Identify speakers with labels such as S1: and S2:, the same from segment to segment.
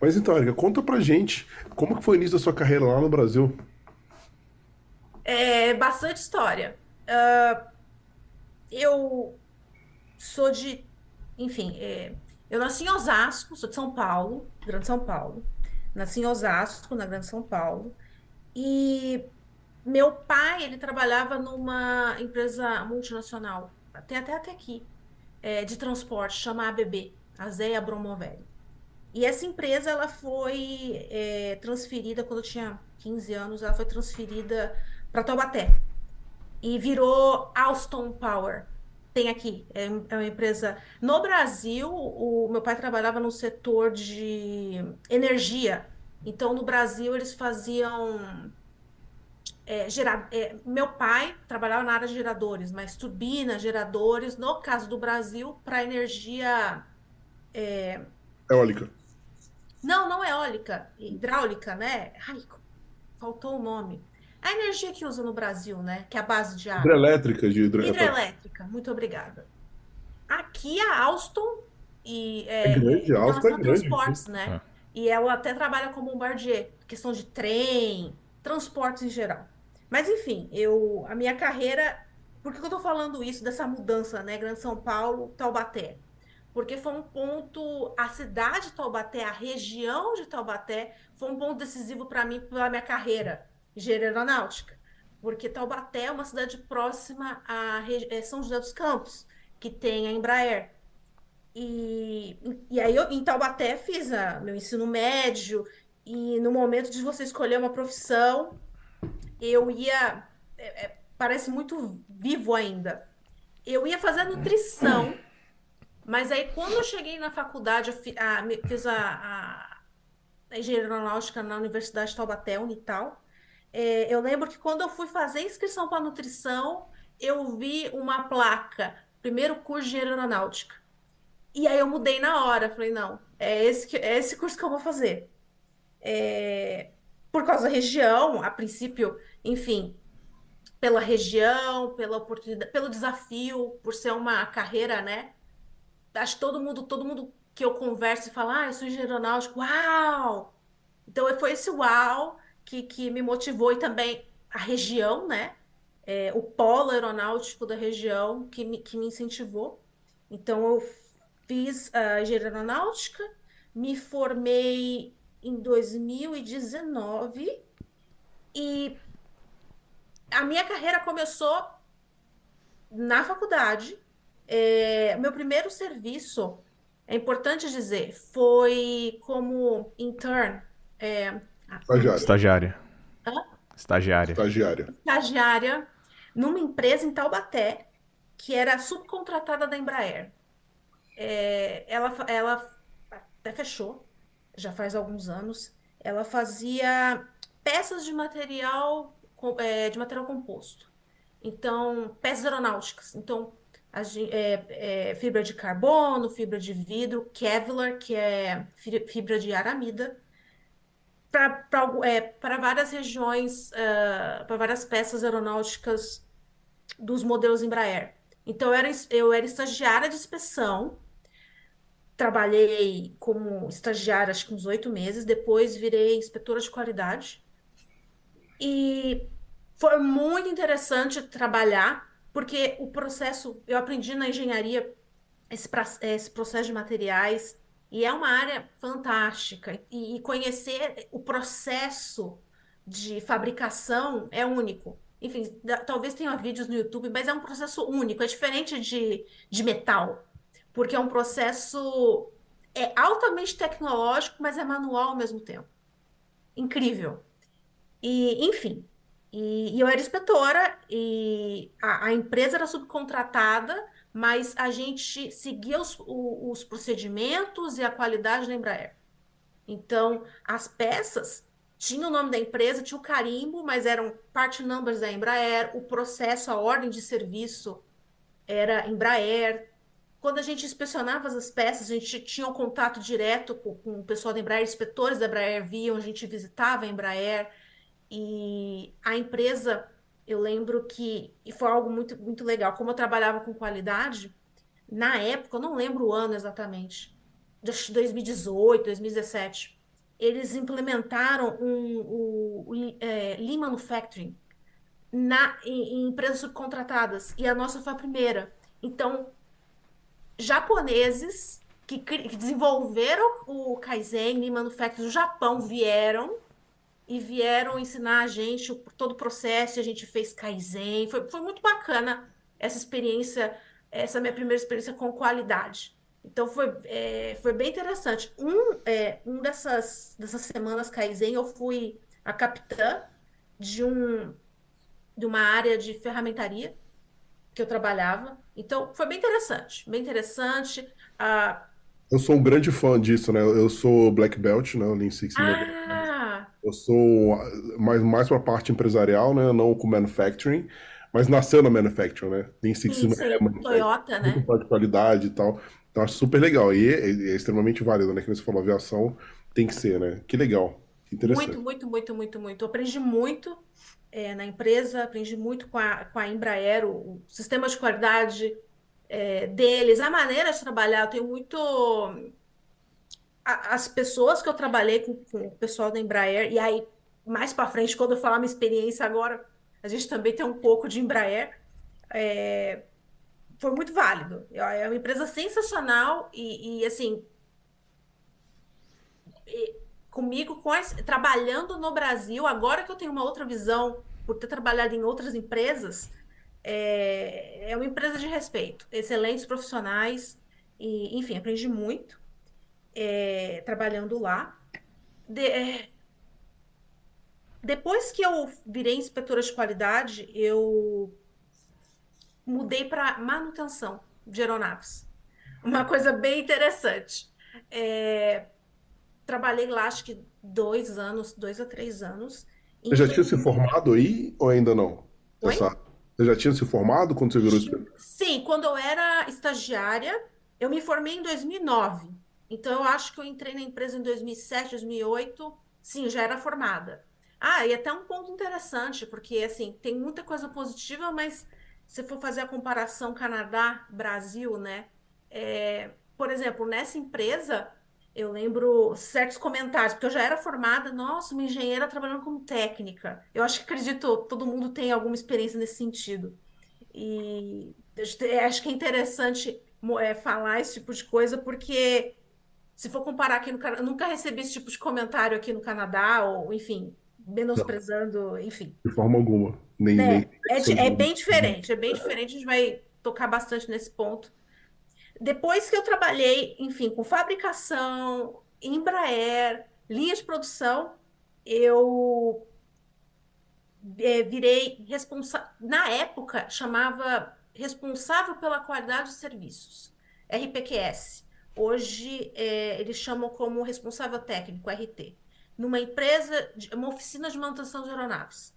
S1: Mas então, Erika, conta pra gente como que foi o início da sua carreira lá no Brasil?
S2: É bastante história. Ah, eu sou de, enfim, é, eu nasci em Osasco, sou de São Paulo, Grande São Paulo. Nasci em Osasco, na Grande São Paulo. E meu pai, ele trabalhava numa empresa multinacional, tem até até aqui, é, de transporte, chama ABB, Azea Bromovelli. E essa empresa, ela foi é, transferida, quando eu tinha 15 anos, ela foi transferida para Taubaté e virou Alstom Power. Tem aqui, é, é uma empresa. No Brasil, o meu pai trabalhava no setor de energia. Então, no Brasil, eles faziam. é, gera- é, meu pai trabalhava na área de geradores, mas turbinas, geradores, no caso do Brasil, para energia.
S1: Eólica.
S2: Não, não eólica, hidráulica, né? Ai, faltou o nome. A energia que usa no Brasil, né? Que é a base de água.
S1: Hidrelétrica de hidro...
S2: Hidrelétrica, muito obrigada. Aqui a Alstom e
S1: É
S2: é,
S1: grande, a Alstom
S2: relação
S1: é
S2: a
S1: grande
S2: transportes, né? E ela até trabalha como bombardier, questão de trem, transportes em geral. Mas enfim, eu a minha carreira, por que que eu tô falando isso dessa mudança, né? Grande São Paulo, Taubaté? Porque foi um ponto, a cidade de Taubaté, a região de Taubaté, foi um ponto decisivo para mim, pela minha carreira de engenharia aeronáutica. Porque Taubaté é uma cidade próxima a eh, São José dos Campos, que tem a Embraer. E, e aí eu em Taubaté fiz a, meu ensino médio, e no momento de você escolher uma profissão, eu ia, é, é, parece muito vivo ainda. Eu ia fazer nutrição, mas aí quando eu cheguei na faculdade, eu fi- a- fiz a, a, a engenharia aeronáutica na Universidade de Taubaté, Unital. É, eu lembro que quando eu fui fazer inscrição para nutrição, eu vi uma placa, primeiro curso de engenharia aeronáutica. E aí eu mudei na hora, falei, não, é esse, que- é esse curso que eu vou fazer. É, por causa da região, a princípio, enfim, pela região, pela oportunidade, pelo desafio, por ser uma carreira, né? Acho que todo mundo, todo mundo que eu converso e fala, ah, eu sou engenheiro aeronáutico, uau! Então foi esse uau que, que me motivou e também a região, né? É, o polo aeronáutico da região que me, que me incentivou. Então eu fiz a engenharia aeronáutica, me formei em 2019 e dezenove e a minha carreira começou na faculdade. É, meu primeiro serviço, é importante dizer, foi como intern, é, ah,
S1: Estagiária.
S3: Estagiária.
S2: hã?
S3: Estagiária.
S1: Estagiária.
S2: estagiária numa empresa em Taubaté, que era subcontratada da Embraer. É, ela, ela até fechou, já faz alguns anos. Ela fazia peças de material, é, de material composto. Então, peças aeronáuticas. Então, a é, é, fibra de carbono, fibra de vidro, Kevlar, que é fi- fibra de aramida, para várias regiões, para várias peças aeronáuticas dos modelos Embraer. Então, eu era, eu era estagiária de inspeção, trabalhei como estagiária acho que uns oito meses, depois virei inspetora de qualidade. E foi muito interessante trabalhar, porque o processo, eu aprendi na engenharia esse, esse processo de materiais, e é uma área fantástica. E, e conhecer o processo de fabricação é único. Enfim, da- talvez tenha vídeos no YouTube, mas é um processo único, é diferente de, de metal, porque é um processo é altamente tecnológico, mas é manual ao mesmo tempo. Incrível. E, enfim, e, e eu era inspetora e a, a empresa era subcontratada, mas a gente seguia os, o- os procedimentos e a qualidade da Embraer. Então, as peças tinham o nome da empresa, tinha o carimbo, mas eram part numbers da Embraer, o processo, a ordem de serviço era Embraer. Quando a gente inspecionava as peças, a gente tinha um contato direto com, com o pessoal da Embraer, inspetores da Embraer viam, a gente visitava a Embraer. E a empresa, eu lembro que e foi algo muito, muito legal. Como eu trabalhava com qualidade, na época, eu não lembro o ano exatamente, acho que 2018, 2017. eles implementaram um, o, o é, Lean Manufacturing na, em, em empresas subcontratadas, e a nossa foi a primeira. Então, japoneses que, que desenvolveram o Kaizen Lean Manufacturing do Japão vieram e vieram ensinar a gente todo o processo, a gente fez Kaizen, foi, foi muito bacana essa experiência, essa minha primeira experiência com qualidade. Então foi, é, foi bem interessante. Um, é, um dessas, dessas semanas Kaizen, eu fui a capitã de, um, de uma área de ferramentaria que eu trabalhava. Então foi bem interessante, bem interessante. Ah,
S1: eu sou um grande fã disso, né? Eu sou Black Belt, né? Lean Six
S2: ah,
S1: Eu sou mais, mais para a parte empresarial, né? Não com manufacturing, mas nasceu na manufacturing, né? Lean Six
S2: sim, é Toyota, né?
S1: Muito de qualidade e tal. Então acho super legal. E é, é extremamente válido, né? Que você falou, aviação tem que ser, né? Que legal. Que interessante.
S2: Muito, muito, muito, muito, muito. Eu aprendi muito é, na empresa, aprendi muito com a, com a Embraer, o, o sistema de qualidade é, deles, a maneira de trabalhar. Eu tenho muito. As pessoas que eu trabalhei com, com, o pessoal da Embraer, e aí, mais para frente, quando eu falar minha experiência agora, a gente também tem um pouco de Embraer. É, foi muito válido. É uma empresa sensacional e, e assim. E, comigo, com as, trabalhando no Brasil, agora que eu tenho uma outra visão, por ter trabalhado em outras empresas, é, é uma empresa de respeito, excelentes profissionais, e, enfim, aprendi muito é, trabalhando lá. De, é, depois que eu virei inspetora de qualidade, eu mudei para manutenção de aeronaves. Uma coisa bem interessante. É, trabalhei lá, acho que dois anos, dois a três anos.
S1: Você já tinha se formado aí ou ainda não? Oi? Essa você já tinha se formado quando você virou inspetor?
S2: Sim, quando eu era estagiária, eu me formei em 2009. Então, eu acho que eu entrei na empresa em 2007, 2008. Sim, já era formada. Ah, e até um ponto interessante, porque, assim, tem muita coisa positiva, mas se for fazer a comparação Canadá-Brasil, né? É, por exemplo, nessa empresa, eu lembro certos comentários, porque eu já era formada, nossa, uma engenheira trabalhando como técnica. Eu acho que acredito, todo mundo tem alguma experiência nesse sentido. E acho que é interessante é, falar esse tipo de coisa, porque se for comparar aqui no Canadá, nunca recebi esse tipo de comentário aqui no Canadá, ou enfim, menosprezando, Não, enfim.
S1: De forma alguma. Nem,
S2: é,
S1: nem
S2: é, é bem diferente, é bem diferente, a gente vai tocar bastante nesse ponto. Depois que eu trabalhei, enfim, com fabricação, Embraer, linha de produção, eu é, virei responsável. Na época, chamava responsável pela qualidade de serviços, RPQS. Hoje, é, eles chamam como responsável técnico, RT, numa empresa, uma oficina de manutenção de aeronaves.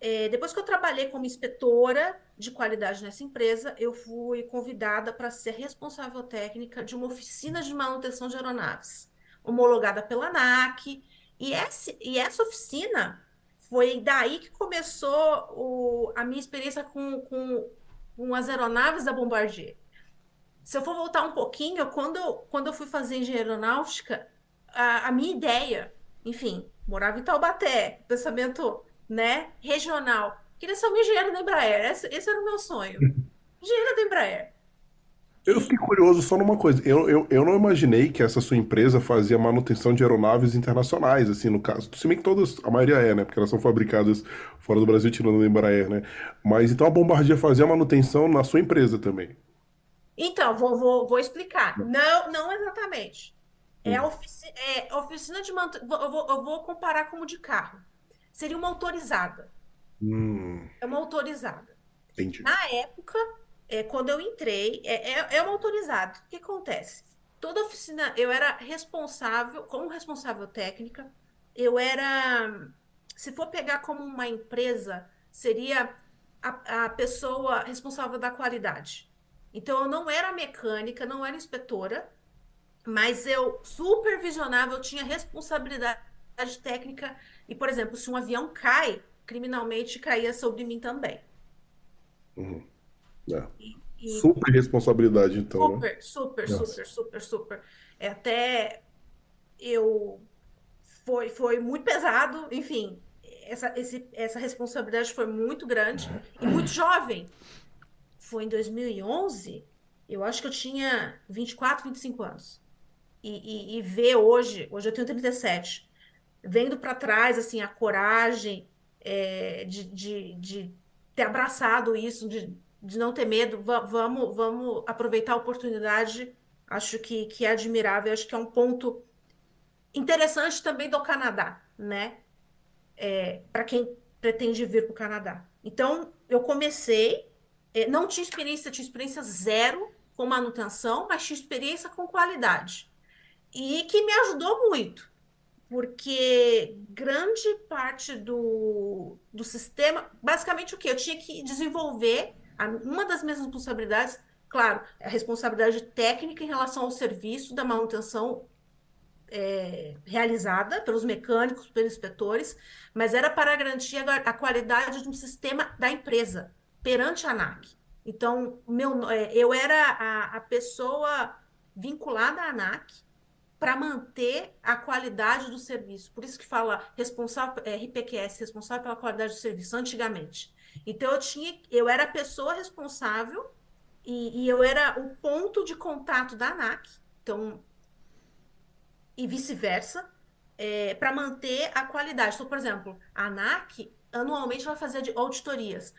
S2: É, depois que eu trabalhei como inspetora de qualidade nessa empresa, eu fui convidada para ser responsável técnica de uma oficina de manutenção de aeronaves, homologada pela ANAC. E e essa oficina foi daí que começou o, a minha experiência com, com, com as aeronaves da Bombardier. Se eu for voltar um pouquinho, quando, quando eu fui fazer engenharia aeronáutica, a, a minha ideia, enfim, morava em Taubaté, pensamento né, regional. Queria ser uma engenheiro da Embraer. Esse, esse era o meu sonho. Engenheiro da Embraer.
S1: Eu fiquei curioso só numa coisa. Eu, eu, eu não imaginei que essa sua empresa fazia manutenção de aeronaves internacionais, assim, no caso. Se bem que todas, a maioria é, né? Porque elas são fabricadas fora do Brasil, tirando da Embraer, né? Mas então a Bombardier fazia manutenção na sua empresa também.
S2: Então, vou, vou, vou explicar. Não, não exatamente. É, hum. ofici é oficina de manutenção. Eu vou, eu vou comparar como de carro seria uma autorizada.
S1: Hum.
S2: É uma autorizada.
S1: Entendi.
S2: Na época, é, quando eu entrei, é, é, é uma autorizada. O que acontece? Toda oficina, eu era responsável, como responsável técnica, eu era, se for pegar como uma empresa, seria a, a pessoa responsável da qualidade. Então, eu não era mecânica, não era inspetora, mas eu supervisionava, eu tinha responsabilidade técnica e, por exemplo, se um avião cai, criminalmente caía sobre mim também.
S1: Uhum. É. E, e... Super responsabilidade, então.
S2: Super, super, Nossa. super, super, super. É até eu foi, foi muito pesado, enfim, essa, esse, essa responsabilidade foi muito grande e muito jovem. Foi em 2011, eu acho que eu tinha 24, 25 anos. E, e, e ver hoje, hoje eu tenho 37, vendo para trás, assim, a coragem é, de, de, de ter abraçado isso, de, de não ter medo, vamos, vamos aproveitar a oportunidade. Acho que, que é admirável, acho que é um ponto interessante também do Canadá, né? É, para quem pretende vir para o Canadá. Então, eu comecei, não tinha experiência, tinha experiência zero com manutenção, mas tinha experiência com qualidade. E que me ajudou muito, porque grande parte do, do sistema, basicamente o que? Eu tinha que desenvolver, uma das minhas responsabilidades, claro, a responsabilidade técnica em relação ao serviço da manutenção é, realizada pelos mecânicos, pelos inspetores, mas era para garantir a, a, qualidade de um sistema da empresa perante a ANAC. Então, meu, é, eu era a, a pessoa vinculada à ANAC para manter a qualidade do serviço. Por isso que fala responsável, é, RPQS, responsável pela qualidade do serviço, antigamente. Então, eu tinha, eu era a pessoa responsável e, e eu era o ponto de contato da ANAC. Então, e vice-versa, é, para manter a qualidade. Então, por exemplo, a ANAC, anualmente, ela fazia auditorias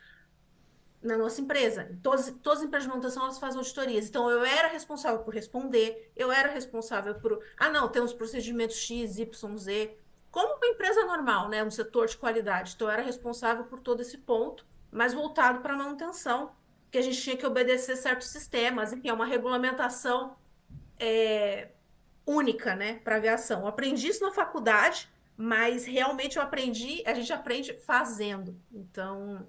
S2: na nossa empresa. Todas, todas as empresas de manutenção, elas fazem auditorias. Então, eu era responsável por responder, eu era responsável por... Ah, não, tem uns procedimentos X, Y, Z. Como uma empresa normal, né? Um setor de qualidade. Então, eu era responsável por todo esse ponto, mas voltado para a manutenção, que a gente tinha que obedecer certos sistemas. Enfim, é uma regulamentação... É, única, né, para aviação. Eu aprendi isso na faculdade, mas realmente eu aprendi, a gente aprende fazendo. Então,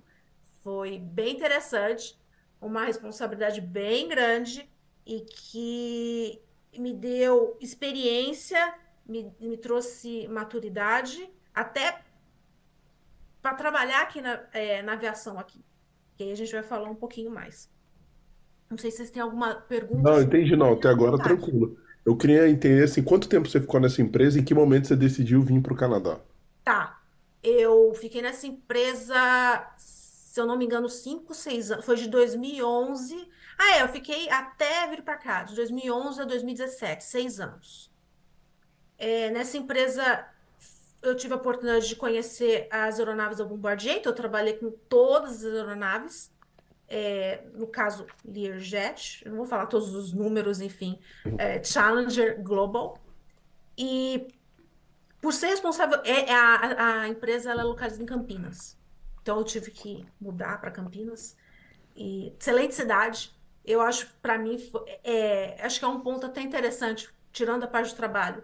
S2: foi bem interessante, uma responsabilidade bem grande e que me deu experiência, me, me trouxe maturidade, até para trabalhar aqui na, é, na aviação aqui. Que aí a gente vai falar um pouquinho mais. Não sei se vocês têm alguma pergunta.
S1: Não, entendi não. Até agora tranquilo. Eu queria entender assim, quanto tempo você ficou nessa empresa e em que momento você decidiu vir para o Canadá?
S2: Tá. Eu fiquei nessa empresa, se eu não me engano, 5, 6 anos. Foi de 2011. Ah, é, eu fiquei até vir para cá, de 2011 a 2017, seis anos. É, nessa empresa, eu tive a oportunidade de conhecer as aeronaves da Bombardier, então eu trabalhei com todas as aeronaves é, no caso Learjet, eu não vou falar todos os números, enfim, é, Challenger Global. E por ser responsável, é, é a, a empresa ela é localizada em Campinas. Então eu tive que mudar para Campinas. E excelente cidade. Eu acho, para mim, é, acho que é um ponto até interessante, tirando a parte do trabalho.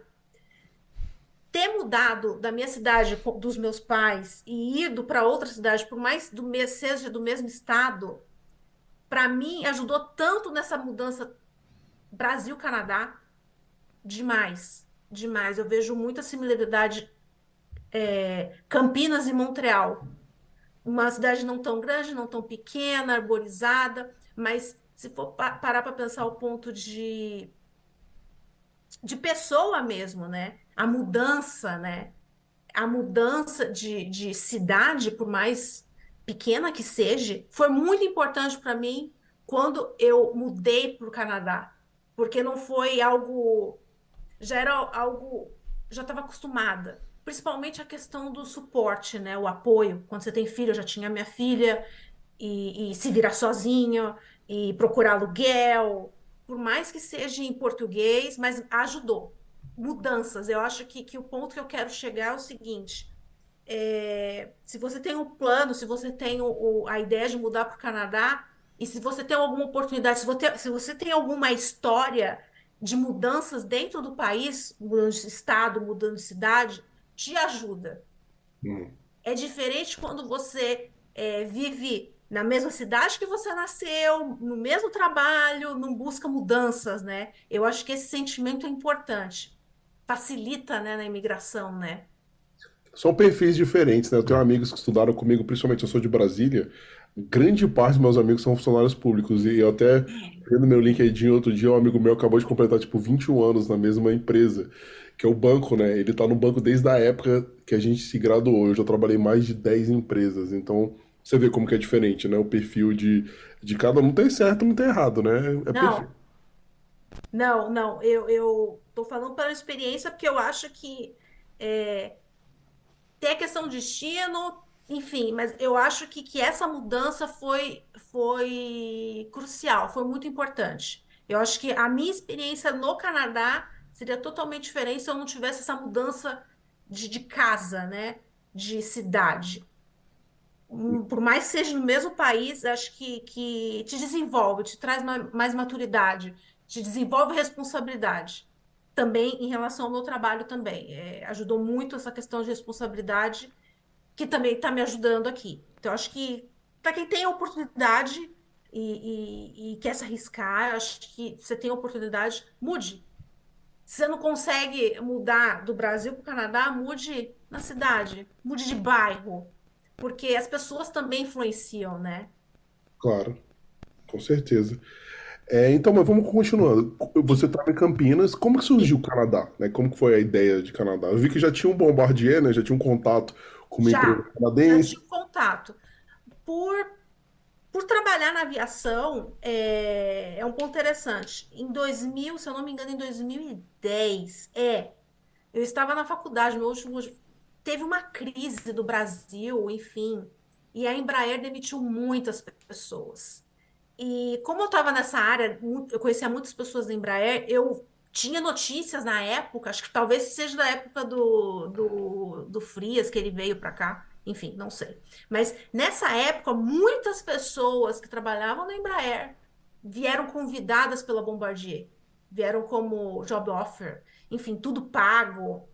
S2: Ter mudado da minha cidade, dos meus pais, e ido para outra cidade, por mais do seja do mesmo estado, para mim, ajudou tanto nessa mudança Brasil-Canadá. Demais, demais. Eu vejo muita similaridade é, Campinas e Montreal. Uma cidade não tão grande, não tão pequena, arborizada, mas se for parar para pensar o ponto de, de pessoa mesmo, né? A mudança, né? A mudança de, de cidade, por mais pequena que seja, foi muito importante para mim quando eu mudei para o Canadá, porque não foi algo, já era algo, já estava acostumada, principalmente a questão do suporte, né, o apoio. Quando você tem filho, eu já tinha minha filha e, e se virar sozinho e procurar aluguel, por mais que seja em português, mas ajudou. Mudanças. Eu acho que, que o ponto que eu quero chegar é o seguinte: é, se você tem um plano, se você tem o, o, a ideia de mudar para o Canadá, e se você tem alguma oportunidade, se você, se você tem alguma história de mudanças dentro do país, mudando de estado, mudando de cidade, te ajuda. Hum. É diferente quando você é, vive na mesma cidade que você nasceu, no mesmo trabalho, não busca mudanças, né? Eu acho que esse sentimento é importante. Facilita, né, na imigração, né?
S1: São perfis diferentes, né? Eu tenho amigos que estudaram comigo, principalmente eu sou de Brasília. Grande parte dos meus amigos são funcionários públicos. E eu até, vendo meu LinkedIn outro dia, um amigo meu acabou de completar, tipo, 21 anos na mesma empresa. Que é o banco, né? Ele tá no banco desde a época que a gente se graduou. Eu já trabalhei em mais de 10 empresas, então você vê como que é diferente, né? O perfil de, de cada um tem certo, não tem errado, né? É perfil.
S2: Não, não, não. Eu, eu tô falando pela experiência porque eu acho que é, tem a questão de destino, enfim, mas eu acho que, que essa mudança foi, foi crucial, foi muito importante. Eu acho que a minha experiência no Canadá seria totalmente diferente se eu não tivesse essa mudança de, de casa, né? De cidade. Hum, Por mais que seja no mesmo país, acho que, que te desenvolve, te traz ma- mais maturidade, te desenvolve responsabilidade. Também em relação ao meu trabalho também. É, ajudou muito essa questão de responsabilidade que também está me ajudando aqui. Então, acho que para quem tem a oportunidade e, e- e quer se arriscar, acho que você tem a oportunidade, mude. Se você não consegue mudar do Brasil para o Canadá, mude na cidade, mude de bairro, porque as pessoas também influenciam, né?
S1: Claro, com certeza. É, então, mas vamos continuando. Você estava em Campinas, como que surgiu o Canadá, né? Como que foi a ideia de Canadá? Eu vi que já tinha um Bombardier, né? Já tinha um contato com uma empresa
S2: Já, já
S1: canadense.
S2: tive contato. Por, por trabalhar na aviação, é, é um ponto interessante. Em 2000, se eu não me engano, em 2010, é. Eu estava na faculdade, meu último, teve uma crise do Brasil, enfim, e a Embraer demitiu muitas pessoas. E como eu estava nessa área, eu conhecia muitas pessoas da Embraer, eu tinha notícias na época, acho que talvez seja da época do, do, do Frias, que ele veio para cá, enfim, não sei. Mas nessa época, muitas pessoas que trabalhavam na Embraer vieram convidadas pela Bombardier, vieram como job offer, enfim, tudo pago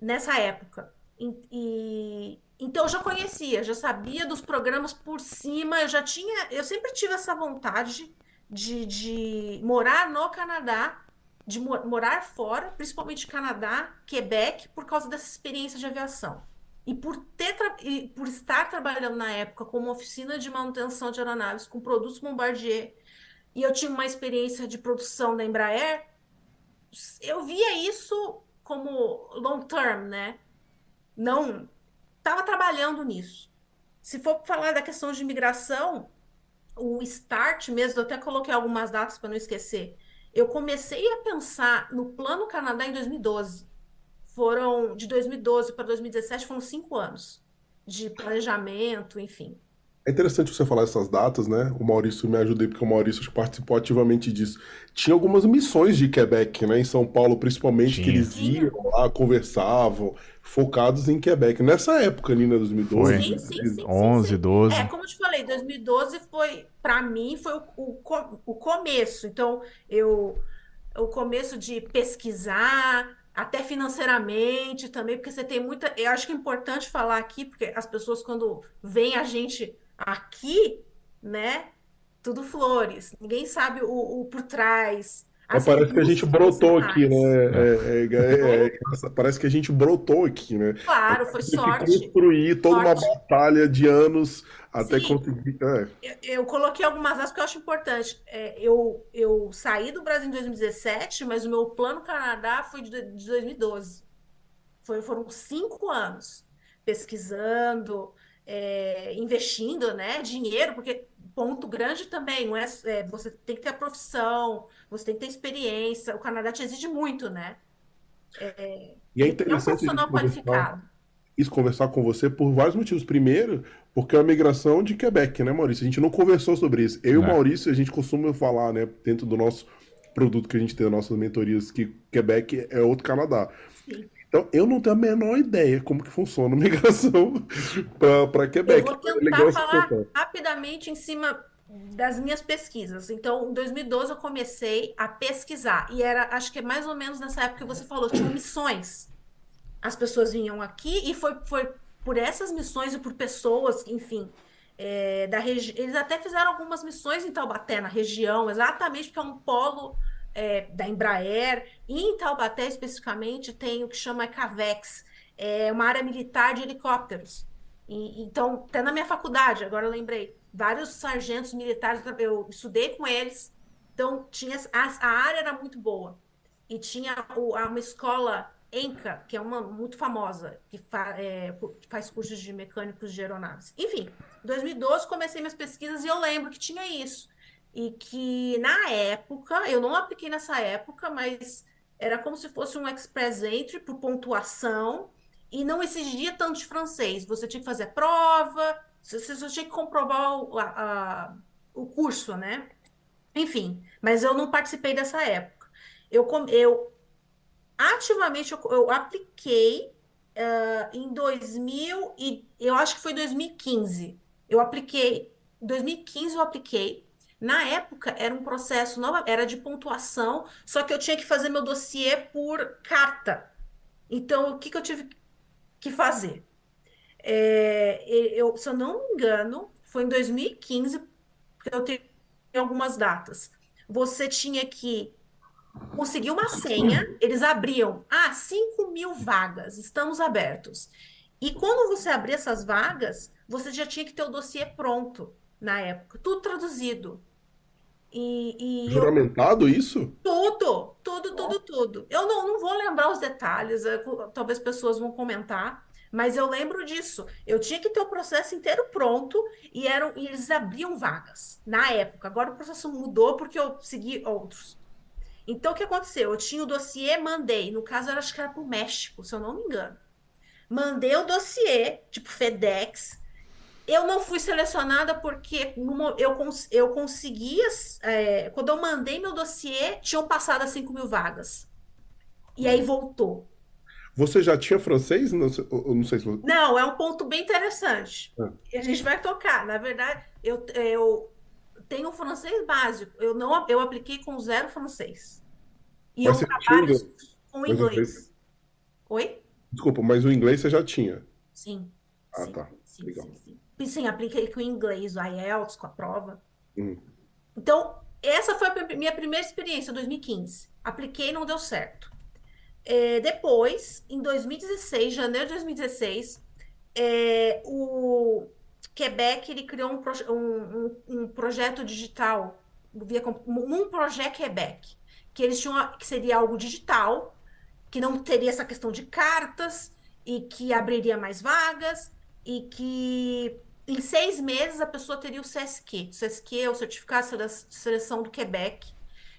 S2: nessa época. E, e- então eu já conhecia, já sabia dos programas por cima, eu já tinha, eu sempre tive essa vontade de, de morar no Canadá, de mo- morar fora, principalmente Canadá, Quebec, por causa dessa experiência de aviação. E por ter, e por estar trabalhando na época como oficina de manutenção de aeronaves com produtos Bombardier, e eu tinha uma experiência de produção da Embraer, eu via isso como long term, né? Não estava trabalhando nisso. Se for falar da questão de imigração, o start mesmo, eu até coloquei algumas datas para não esquecer. Eu comecei a pensar no Plano Canadá em 2012. Foram de 2012 para 2017, foram cinco anos de planejamento, enfim.
S1: É interessante você falar essas datas, né? O Maurício me ajuda aí, porque o Maurício que participou ativamente disso. Tinha algumas missões de Quebec, né? Em São Paulo, principalmente, que
S3: Tinha.
S1: eles iam lá, conversavam, focados em Quebec. Nessa época ali, né?
S3: Foi.
S1: 2012,
S2: Sim, sim,
S1: 2013.
S2: sim, sim,
S3: 11,
S2: sim. É,
S3: 12.
S2: como eu te falei, 2012 foi, para mim, foi o, o, o começo. Então, eu, o começo de pesquisar, até financeiramente também, porque você tem muita. Eu acho que é importante falar aqui, porque as pessoas, quando veem a gente aqui, né, tudo flores. Ninguém sabe o, o por trás, as
S1: parece que a gente brotou aqui, né? É, é- é- é
S2: Então,
S1: engraçado. parece que a gente brotou aqui, né?
S2: claro, foi sorte.
S1: construir toda uma
S2: Sorte.
S1: batalha de anos até
S2: Sim,
S1: conseguir. É,
S2: Eu, coloquei algumas aspas que eu acho importante. É, eu, eu saí do Brasil em 2017, mas o meu plano Canadá foi de, de 2012. Foi, foram cinco anos pesquisando, é, investindo, né, dinheiro, porque ponto grande também, não é, é, você tem que ter a profissão, você tem que ter experiência. O Canadá te exige muito, né?
S1: E é
S2: E é um
S1: interessante a gente
S2: profissional qualificado.
S1: isso conversar com você por vários motivos. Primeiro, porque é uma migração de Quebec, né, Maurício? A gente não conversou sobre isso. Eu e o
S3: É.
S1: Maurício, a gente costuma falar, né, dentro do nosso produto que a gente tem, das nossas mentorias, que Quebec é outro Canadá.
S2: Sim.
S1: Então, eu não tenho a menor ideia como que funciona a migração para
S2: Eu
S1: Quebec.
S2: vou
S1: É legal
S2: tentar
S1: esse
S2: falar rapidamente em cima das minhas pesquisas. Então, em 2012 eu comecei a pesquisar e era, acho que é mais ou menos nessa época que você falou, tinham missões. As pessoas vinham aqui e foi, foi por essas missões e por pessoas, enfim, é, da regi... eles até fizeram algumas missões em Taubaté, na região, exatamente porque é um polo é, da Embraer. E em Taubaté, especificamente, tem o que chama CAVEX, é uma área militar de helicópteros. E, então, até na minha faculdade, agora eu lembrei, vários sargentos militares, eu estudei com eles, então tinha a, a área era muito boa. E tinha o- uma escola Enca, que é uma muito famosa, que, fa é, que faz cursos de mecânicos de aeronaves. Enfim, em 2012 comecei minhas pesquisas e eu lembro que tinha isso. E que na época, eu não apliquei nessa época, mas era como se fosse um express entry por pontuação e não exigia tanto de francês. Você tinha que fazer prova, você, você tinha que comprovar o, a, a, o curso, né? Enfim, mas eu não participei dessa época. Eu, eu ativamente eu, eu apliquei uh, em 2000 e eu acho que foi 2015. Eu apliquei, em 2015 eu apliquei. Na época era um processo, nova, era de pontuação, só que eu tinha que fazer meu dossiê por carta. Então, o que, que eu tive que fazer? É, eu, se eu não me engano, foi em 2015, porque eu tenho algumas datas. Você tinha que conseguir uma senha, eles abriam, ah, 5 mil vagas, estamos abertos. E quando você abria essas vagas, você já tinha que ter o dossiê pronto na época, tudo traduzido.
S1: E, e Juramentado eu... isso?
S2: Tudo, tudo, tudo, tudo. Eu não, não vou lembrar os detalhes, é, talvez pessoas vão comentar, mas eu lembro disso. Eu tinha que ter o processo inteiro pronto e, eram, e eles abriam vagas na época. Agora o processo mudou porque eu segui outros. Então, o que aconteceu? Eu tinha o dossiê, mandei. No caso, eu acho que era para o México, se eu não me engano. Mandei o dossiê, tipo FedEx. Eu não fui selecionada porque eu, eu conseguia. É, quando eu mandei meu dossiê, tinham passado as 5 mil vagas. E aí voltou.
S1: Você já tinha francês? Não não sei se.
S2: Não, é um ponto bem interessante. É. E a gente vai tocar. Na verdade, eu, eu tenho francês básico. Eu não eu apliquei com zero francês. E mas eu trabalho com inglês. inglês. Oi?
S1: Desculpa, mas o inglês você já tinha?
S2: Sim.
S1: Ah,
S2: sim,
S1: tá.
S2: Sim, Legal. Sim, sim. sim, apliquei com o inglês, o IELTS, com a prova.
S1: Hum.
S2: Então, essa foi a minha primeira experiência, 2015. Apliquei e não deu certo. É, depois, em 2016, janeiro de 2016, é, o Quebec ele criou um, um, um, um, projeto digital, via, um projeto Quebec, que eles tinham que seria algo digital, que não teria essa questão de cartas e que abriria mais vagas e que em seis meses a pessoa teria o CSQ. O CSQ é o Certificado de Seleção do Quebec,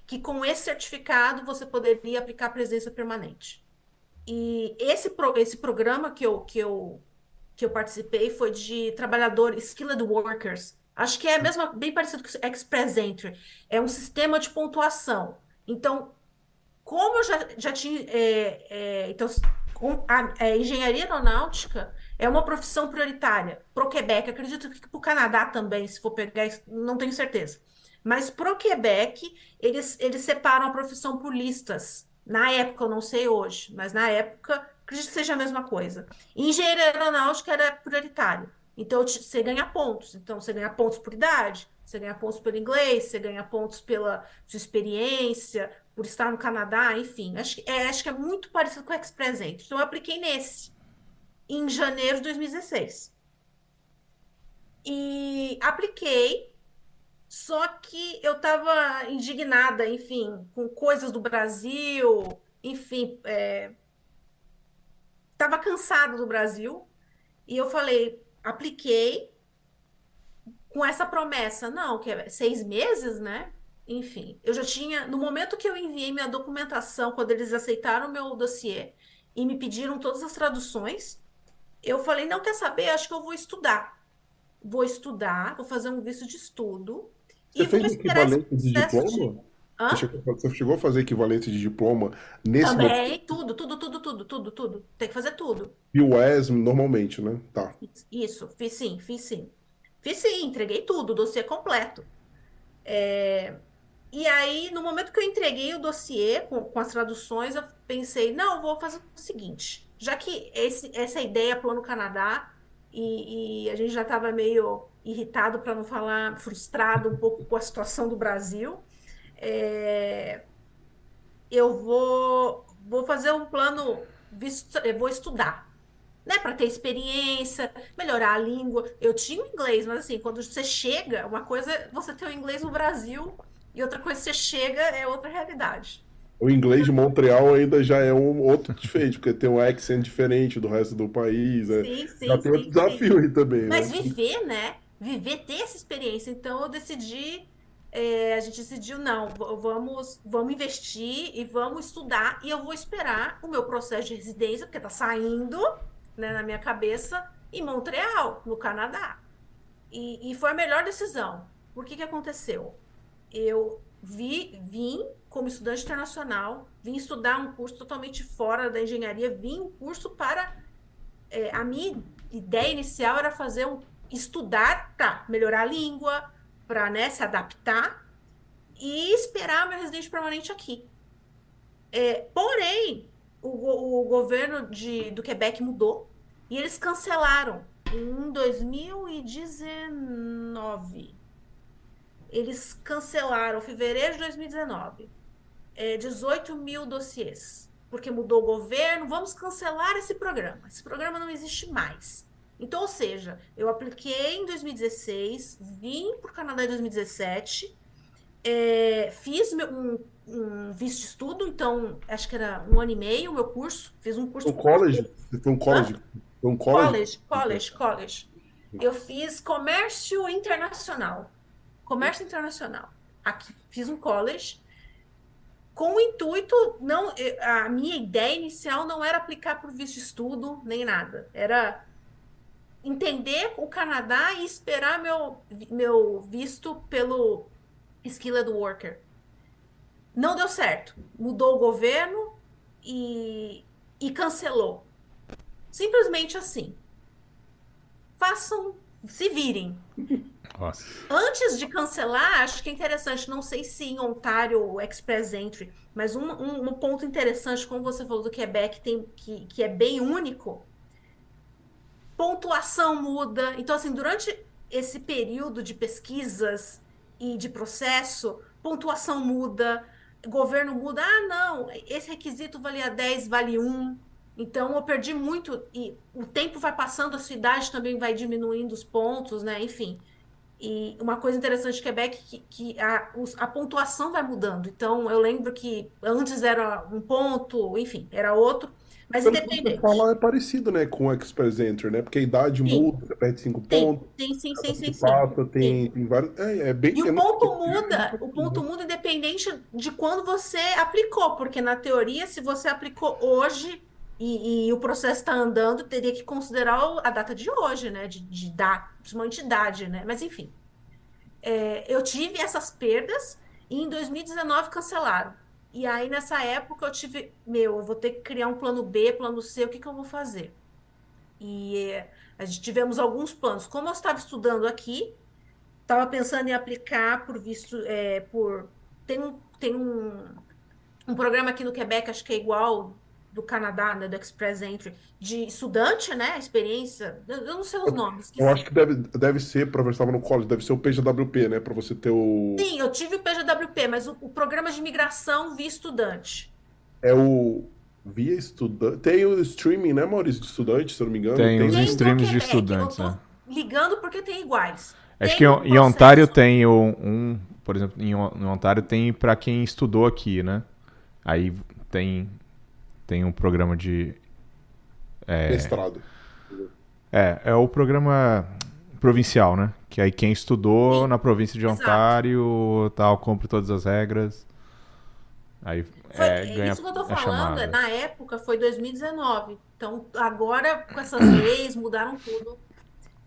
S2: que com esse certificado você poderia aplicar presença permanente. E esse, pro, esse programa que eu, que, eu, que eu participei foi de trabalhadores, skilled workers. Acho que é mesmo, bem parecido com o Express Entry. É um sistema de pontuação. Então, como eu já, já tinha. É, é, então, a, a, engenharia aeronáutica é uma profissão prioritária para o Quebec. Acredito que para o Canadá também, se for pegar, não tenho certeza. Mas para o Quebec, eles, eles separam a profissão por listas. Na época, eu não sei hoje, mas na época, acredito que seja a mesma coisa. Engenharia aeronáutica era prioritário. Então, você ganha pontos. Então, você ganha pontos por idade, você ganha pontos pelo inglês, você ganha pontos pela sua experiência, por estar no Canadá, enfim. Acho, é, acho que é muito parecido com o Express Entry. Então, eu apliquei nesse, em janeiro de 2016. E apliquei, só que eu estava indignada, enfim, com coisas do Brasil, enfim, estava cansada do Brasil. E eu falei, apliquei com essa promessa, não, que é seis meses, né? Enfim, eu já tinha, no momento que eu enviei minha documentação, quando eles aceitaram meu dossiê e me pediram todas as traduções, eu falei, não quer saber, acho que eu vou estudar. Vou estudar, vou fazer um visto de estudo
S1: você fez equivalente de diploma? Você chegou, você chegou, a fazer equivalente de diploma nesse
S2: Também, momento? tudo, tudo, tudo, tudo, tudo, tudo. Tem que fazer tudo.
S1: E o ESM normalmente, né? Tá.
S2: Isso, fiz sim, fiz sim. Fiz sim, entreguei tudo, o dossiê completo. É... E aí, no momento que eu entreguei o dossiê com, com as traduções, eu pensei, não, vou fazer o seguinte, já que esse, essa ideia Plano Canadá, e, e a gente já estava meio irritado, para não falar frustrado um pouco com a situação do Brasil. É, eu vou, vou fazer um plano, vou estudar, né, para ter experiência, melhorar a língua. Eu tinha inglês, mas assim, quando você chega, uma coisa é você ter o inglês no Brasil e outra coisa você chega é outra realidade.
S1: O inglês de Montreal ainda já é um outro diferente, porque tem um accent diferente do resto do país. É. Sim, sim, já tem sim, outro desafio aí também.
S2: Mas né? viver, né? Viver, ter essa experiência. Então eu decidi, é, a gente decidiu, não, vamos, vamos investir e vamos estudar. E eu vou esperar o meu processo de residência, porque tá saindo né, na minha cabeça, em Montreal, no Canadá. E, e foi a melhor decisão. Por que que aconteceu? Eu vi, vim como estudante internacional, vim estudar um curso totalmente fora da engenharia, vim um curso para. É, a minha ideia inicial era fazer um. estudar para melhorar a língua, para né, se adaptar e esperar meu residente permanente aqui. É, porém, o, o governo de, do Quebec mudou e eles cancelaram em 2019 eles cancelaram, fevereiro de 2019, é, 18 mil dossiês, porque mudou o governo, vamos cancelar esse programa. Esse programa não existe mais. Então, ou seja, eu apliquei em 2016, vim para o Canadá em 2017, é, fiz meu, um, um, visto de estudo, então acho que era um ano e meio o meu curso, fiz um curso.
S1: O college? Foi um college?
S2: Foi um college? College, college, college. Eu fiz comércio internacional comércio internacional. Aqui fiz um college com o intuito não a minha ideia inicial não era aplicar para o visto de estudo nem nada era entender o Canadá e esperar meu meu visto pelo skilled worker. Não deu certo. Mudou o governo e, e cancelou. Simplesmente assim. Façam se virem.
S3: Nossa.
S2: Antes de cancelar, acho que é interessante, não sei se em Ontário Express Entry, mas um, um, um, ponto interessante, como você falou do Quebec, tem, que, que é bem único, pontuação muda. Então, assim, durante esse período de pesquisas e de processo, pontuação muda, governo muda. Ah, não, esse requisito valia 10, vale 1. Então, eu perdi muito, e o tempo vai passando, a sua idade também vai diminuindo os pontos, né? Enfim. E uma coisa interessante de Quebec é que, que a, a pontuação vai mudando. Então, eu lembro que antes era um ponto, enfim, era outro. Mas Pelo independente.
S1: Que falar é parecido, né, com o Express Entry, né? Porque a idade sim. muda, você perde cinco pontos.
S2: Sim, sim, sim, sim,
S1: passa, Tem, tem vários. É, é bem.
S2: E o ponto muda, o ponto muda independente de quando você aplicou, porque na teoria, se você aplicou hoje e, e o processo está andando, teria que considerar a data de hoje, né? De, de dar uma entidade, né? Mas enfim. É, eu tive essas perdas e em 2019 cancelaram. E aí, nessa época, eu tive, meu, eu vou ter que criar um plano B, plano C, o que, que eu vou fazer? E é, a gente tivemos alguns planos. Como eu estava estudando aqui, estava pensando em aplicar por visto, é, por... Tem, tem um, um programa aqui no Quebec, acho que é igual do Canadá, né, do Express Entry, de estudante, né, experiência, eu não sei os nomes.
S1: Eu acho que deve, deve ser, para você estava no college, deve ser o PGWP, né, para você ter o...
S2: Sim, eu tive o PGWP, mas o, o programa de imigração via estudante.
S1: É o via estudante, tem o streaming, né, Maurício, de estudante, se eu não me engano.
S3: Tem, tem os streams de estudantes,
S2: né. Ligando porque tem iguais.
S3: Acho que em, em Ontário tem um, um, por exemplo, em, em Ontário tem para quem estudou aqui, né? Aí tem tem um programa de.
S1: É, Mestrado.
S3: É, é o programa provincial, né? Que aí quem estudou Sim. na província de Ontário, Exato. tal, cumpre todas as regras. Aí
S2: foi,
S3: é, ganha
S2: Isso que eu tô falando, na época foi 2019. Então, agora, com essas leis, mudaram tudo.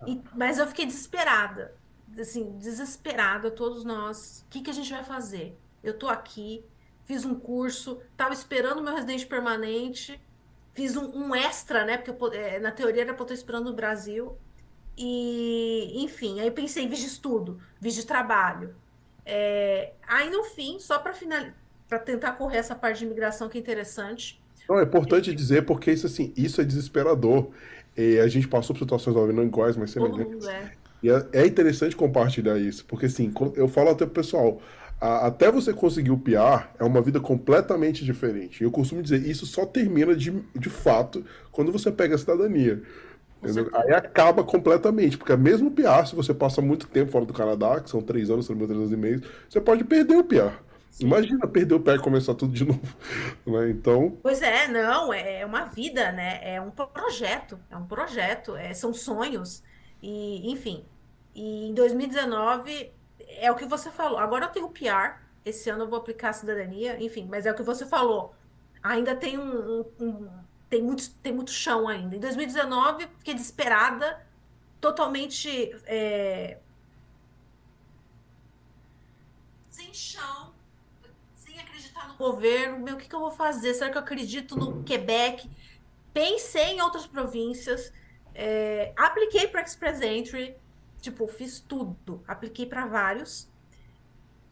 S2: E, mas eu fiquei desesperada. Assim, desesperada, todos nós. O que, que a gente vai fazer? Eu tô aqui, fiz um curso, estava esperando meu residente permanente, fiz um, um extra, né? Porque eu, é, na teoria era para eu estar esperando no Brasil. E, enfim, aí pensei em de estudo, vídeo de trabalho. É, aí no fim, só para tentar correr essa parte de imigração que é interessante.
S1: Não, é importante dizer porque isso assim, isso é desesperador. E a gente passou por situações não iguais, mas semelhantes. É. E é, é interessante compartilhar isso, porque assim, eu falo até pro pessoal, a, até você conseguir o PR é uma vida completamente diferente. Eu costumo dizer, isso só termina de, de fato quando você pega a cidadania. Aí acaba completamente, porque mesmo o PR, se você passa muito tempo fora do Canadá, que são três anos, três anos e meio, você pode perder o PR. Imagina perder o pé e começar tudo de novo. Né? Então.
S2: Pois é, não, é uma vida, né? É um projeto, é um projeto, é, são sonhos. E, enfim. E em 2019 é o que você falou. Agora eu tenho PR, esse ano eu vou aplicar a cidadania, enfim, mas é o que você falou. Ainda tem um, um, um tem muito, tem muito chão ainda. Em 2019, fiquei desesperada, totalmente é, sem chão, sem acreditar no governo. Meu, o que, que eu vou fazer? Será que eu acredito no Quebec? Pensei em outras províncias, é, apliquei para Express Entry, tipo, fiz tudo, apliquei para vários.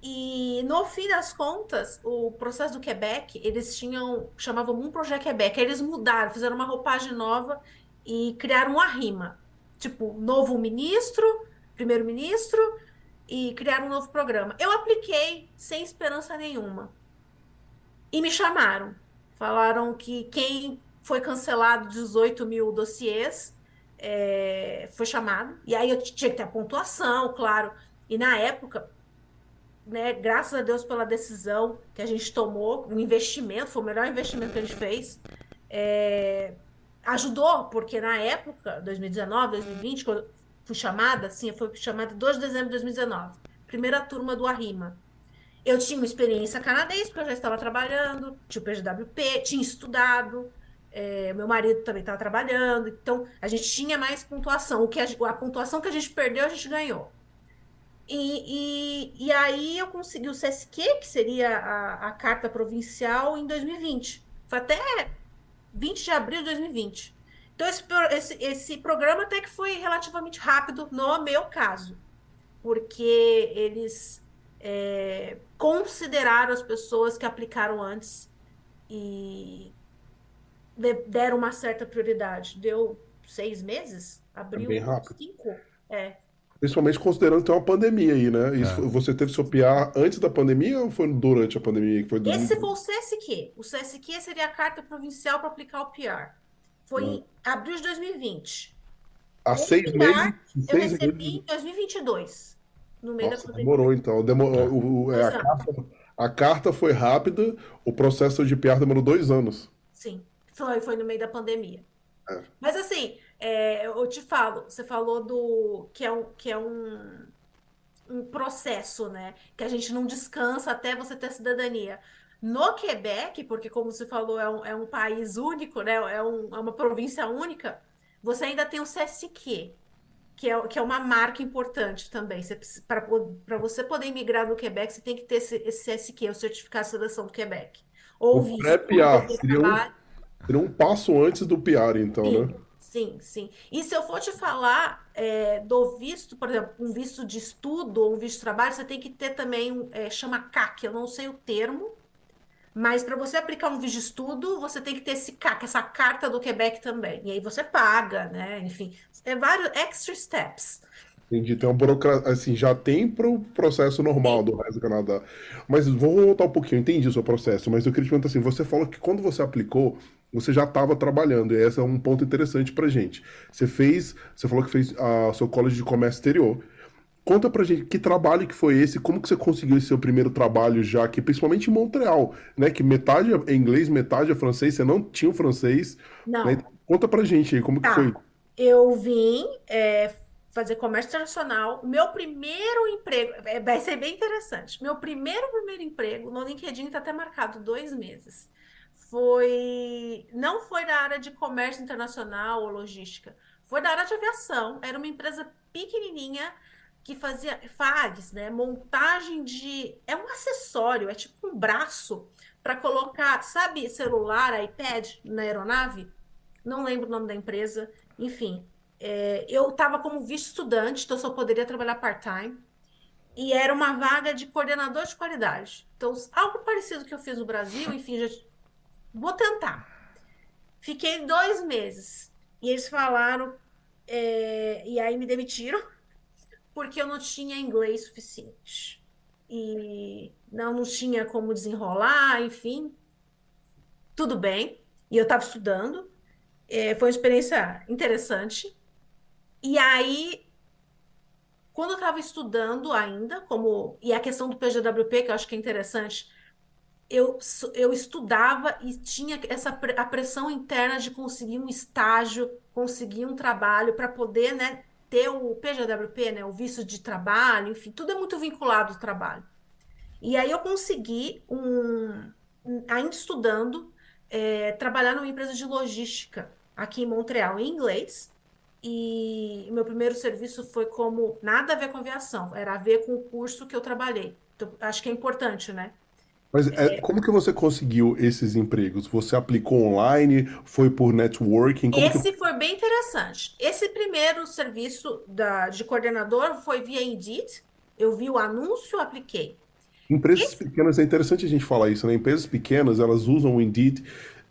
S2: E no fim das contas, o processo do Quebec, eles tinham, chamavam um projeto Quebec, aí eles mudaram, fizeram uma roupagem nova e criaram uma rima. Tipo, novo ministro, primeiro-ministro, e criaram um novo programa. Eu apliquei sem esperança nenhuma. E me chamaram. Falaram que quem foi cancelado 18 mil dossiês é, foi chamado. E aí eu tinha que ter a pontuação, claro. E na época, né, graças a Deus pela decisão que a gente tomou, o investimento, foi o melhor investimento que a gente fez. É, ajudou, porque na época, 2019, 2020, quando fui chamada, sim, eu fui chamada 2 de dezembro de 2019, primeira turma do Arrima. Eu tinha uma experiência canadense, porque eu já estava trabalhando, tinha o PGWP, tinha estudado, é, meu marido também estava trabalhando, então a gente tinha mais pontuação. O que a, a pontuação que a gente perdeu, a gente ganhou. E, e, e, aí eu consegui o CSQ, que seria a, a carta provincial, em 2020. Foi até 20 de abril de 2020. Então, esse, esse, esse programa até que foi relativamente rápido no meu caso, porque eles é, consideraram as pessoas que aplicaram antes e deram uma certa prioridade. Deu seis meses? Abril
S1: é bem rápido.
S2: cinco? É,
S1: Principalmente considerando que tem uma pandemia aí, né? Isso, é. Você teve seu PR antes da pandemia ou foi durante a pandemia? Que foi
S2: do... Esse foi o CSQ. O CSQ seria a carta provincial para aplicar o PR. Foi hum. em abril de 2020.
S1: Há o seis PR, meses?
S2: Eu recebi meses. em 2022. No meio
S1: Nossa,
S2: da
S1: pandemia. Demorou, então. Demorou, o, o, é, a, carta, a carta foi rápida, o processo de PR demorou dois anos.
S2: Sim, foi, foi no meio da pandemia. É. Mas assim, é, eu te falo, você falou do que é um, que é um, um processo, né? Que a gente não descansa até você ter cidadania. No Quebec, porque como você falou, é um, é um país único, né? É, um, é uma província única, você ainda tem o CSQ, que é, que é uma marca importante também. Para você poder migrar no Quebec, você tem que ter esse, esse CSQ, o Certificado de Seleção do Quebec.
S1: Ou o visto. Pré-PR, seria, um, seria um passo antes do PR, então,
S2: Sim.
S1: né?
S2: Sim, sim. E se eu for te falar é, do visto, por exemplo, um visto de estudo ou um visto de trabalho, você tem que ter também, é, chama CAC, eu não sei o termo, mas para você aplicar um visto de estudo, você tem que ter esse CAC, essa carta do Quebec também. E aí você paga, né? Enfim, é vários extra steps.
S1: Entendi. Tem uma burocracia, assim, já tem para o processo normal do resto do Canadá. Mas vou voltar um pouquinho, entendi o seu processo, mas eu queria te perguntar assim, você falou que quando você aplicou, você já estava trabalhando, e esse é um ponto interessante pra gente. Você fez, você falou que fez a seu college de comércio exterior. Conta pra gente que trabalho que foi esse, como que você conseguiu esse seu primeiro trabalho já aqui, principalmente em Montreal, né? Que metade é inglês, metade é francês, você não tinha o francês.
S2: Não.
S1: Né? Conta pra gente aí, como
S2: tá.
S1: que foi?
S2: Eu vim, é, fazer comércio internacional. Meu primeiro emprego, é, vai ser bem interessante. Meu primeiro primeiro emprego no LinkedIn está até marcado dois meses. Foi, não foi da área de comércio internacional ou logística, foi da área de aviação. Era uma empresa pequenininha que fazia, faz, né, montagem de, é um acessório, é tipo um braço para colocar, sabe, celular, iPad na aeronave? Não lembro o nome da empresa. Enfim, é, eu estava como vice estudante, então só poderia trabalhar part-time. E era uma vaga de coordenador de qualidade. Então, algo parecido que eu fiz no Brasil, enfim, já vou tentar. Fiquei dois meses. E eles falaram, é, e aí me demitiram, porque eu não tinha inglês suficiente. E não, não tinha como desenrolar, enfim. Tudo bem. E eu estava estudando. É, foi uma experiência interessante. E aí, quando eu estava estudando ainda, como e a questão do PGWP, que eu acho que é interessante, eu, eu estudava e tinha essa a pressão interna de conseguir um estágio, conseguir um trabalho para poder, né, ter o PGWP, né, o visto de trabalho, enfim, tudo é muito vinculado ao trabalho. E aí eu consegui, um, ainda estudando, é, trabalhar numa empresa de logística aqui em Montreal, em inglês. E meu primeiro serviço foi como nada a ver com aviação, era a ver com o curso que eu trabalhei. Então, acho que é importante, né?
S1: Mas é, como que você conseguiu esses empregos? Você aplicou online? Foi por networking? Como
S2: Esse
S1: que...
S2: foi bem interessante. Esse primeiro serviço da, de coordenador foi via Indeed. Eu vi o anúncio, apliquei.
S1: Empresas Esse... pequenas, é interessante a gente falar isso, né? Empresas pequenas, elas usam o Indeed.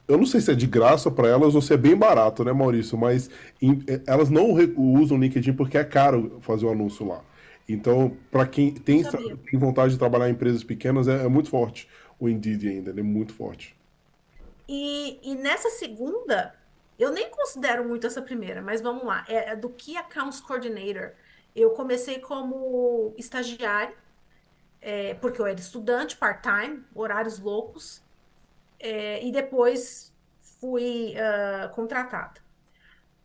S1: Eu não sei se é de graça para elas ou se é bem barato, né, Maurício? Mas em, é, elas não usam o LinkedIn porque é caro fazer o anúncio lá. Então, para quem tem, tem, vontade de trabalhar em empresas pequenas, é, é muito forte o Indeed ainda, ele é muito forte.
S2: E, e, nessa segunda, eu nem considero muito essa primeira, mas vamos lá, é, é do Key Accounts Coordinator. Eu comecei como estagiário, é, porque eu era estudante, part-time, horários loucos, é, e depois fui uh, contratada.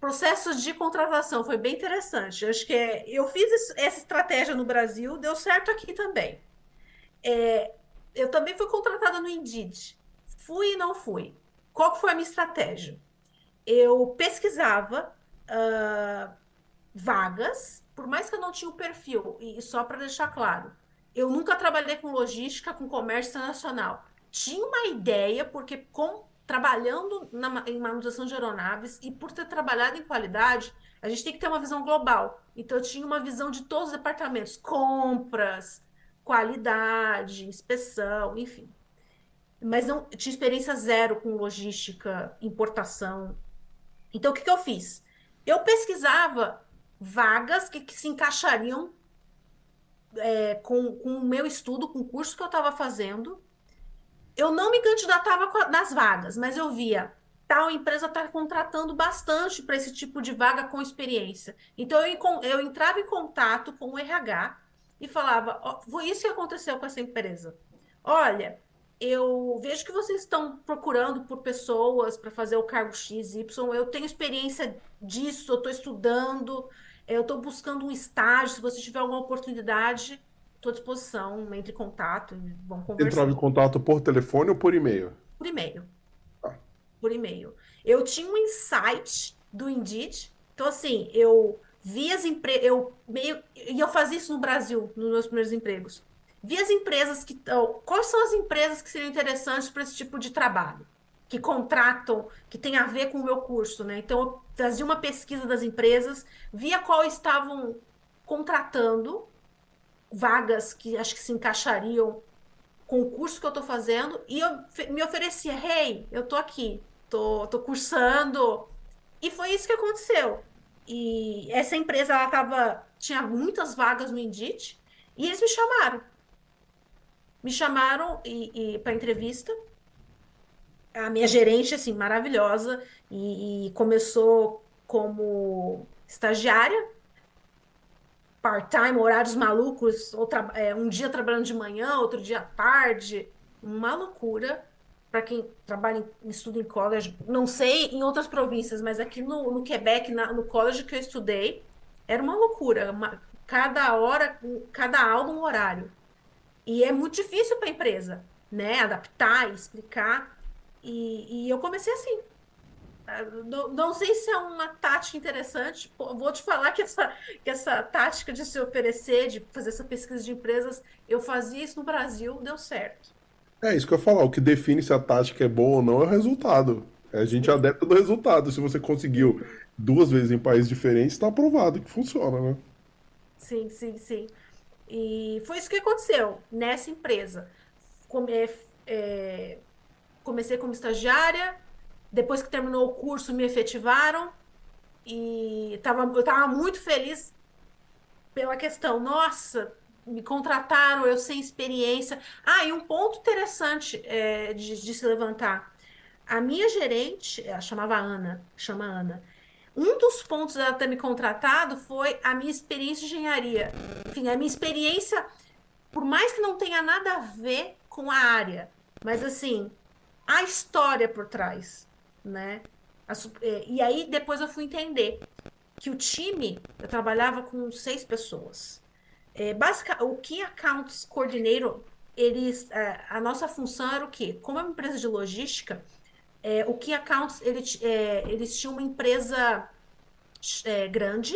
S2: Processos de contratação foi bem interessante. Acho que é, eu fiz essa estratégia no Brasil, deu certo aqui também. É, eu também fui contratada no Indeed. Fui e não fui. Qual foi a minha estratégia? Eu pesquisava uh, vagas, por mais que eu não tinha o perfil, e só para deixar claro, eu nunca trabalhei com logística, com comércio internacional. Tinha uma ideia, porque com trabalhando na, em manutenção de aeronaves e por ter trabalhado em qualidade, a gente tem que ter uma visão global. Então, eu tinha uma visão de todos os departamentos: compras, qualidade, inspeção, enfim. Mas não tinha experiência zero com logística, importação. Então, o que, que eu fiz? Eu pesquisava vagas que, que se encaixariam é, com, com o meu estudo, com o curso que eu estava fazendo, eu não me candidatava nas vagas, mas eu via tal empresa está contratando bastante para esse tipo de vaga com experiência. Então eu, eu entrava em contato com o RH e falava: oh, isso que aconteceu com essa empresa. Olha, eu vejo que vocês estão procurando por pessoas para fazer o cargo X, Y. Eu tenho experiência disso, eu estou estudando, eu estou buscando um estágio. Se você tiver alguma oportunidade, Estou à disposição, entre em contato, vamos conversar.
S1: Entrava em contato por telefone ou por e-mail?
S2: Por e-mail. Ah. Por e-mail. Eu tinha um insight do Indeed. Então, assim, eu vi as empresas. Eu meio. E eu fazia isso no Brasil, nos meus primeiros empregos. Vi as empresas que. Quais são as empresas que seriam interessantes para esse tipo de trabalho? Que contratam, que tem a ver com o meu curso, né? Então, eu fazia uma pesquisa das empresas, via qual estavam contratando vagas que acho que se encaixariam com o curso que eu estou fazendo e eu me oferecia, hey, eu tô aqui, tô, tô cursando. E foi isso que aconteceu. E essa empresa, ela tava, tinha muitas vagas no Indeed e eles me chamaram. Me chamaram e, e para entrevista. A minha gerente, assim, maravilhosa, e, e começou como estagiária part-time, horários malucos, outra, é, um dia trabalhando de manhã, outro dia à tarde. Uma loucura para quem trabalha em estudo em college. Não sei em outras províncias, mas aqui no, no Quebec, na, no college que eu estudei, era uma loucura. Uma, cada hora, cada aula, um horário. E é muito difícil para a empresa, né? Adaptar, explicar. E, e eu comecei assim, não, não, sei se é uma tática interessante. Vou te falar que essa, que essa tática de se oferecer, de fazer essa pesquisa de empresas, eu fazia isso no Brasil, deu certo.
S1: É isso que eu ia falar. O que define se a tática é boa ou não é o resultado. A gente adepta do resultado. Se você conseguiu duas vezes em países diferentes, está aprovado que funciona, né?
S2: Sim, sim, sim. E foi isso que aconteceu nessa empresa. Come, é, é comecei como estagiária, depois que terminou o curso, me efetivaram e tava, eu estava muito feliz pela questão. Nossa, me contrataram, eu sem experiência. Ah, e um ponto interessante é, de, de, se levantar. A minha gerente, ela chamava Ana, chama Ana. Um dos pontos dela ter me contratado foi a minha experiência de engenharia. Enfim, a minha experiência, por mais que não tenha nada a ver com a área, mas assim, a história por trás, né? É, e aí depois eu fui entender que o time, eu trabalhava com seis pessoas. É, basic, o Key Accounts Coordinator, eles, é, a nossa função era o quê? Como é uma empresa de logística, é, o Key Accounts, ele, é, eles tinham uma empresa é, grande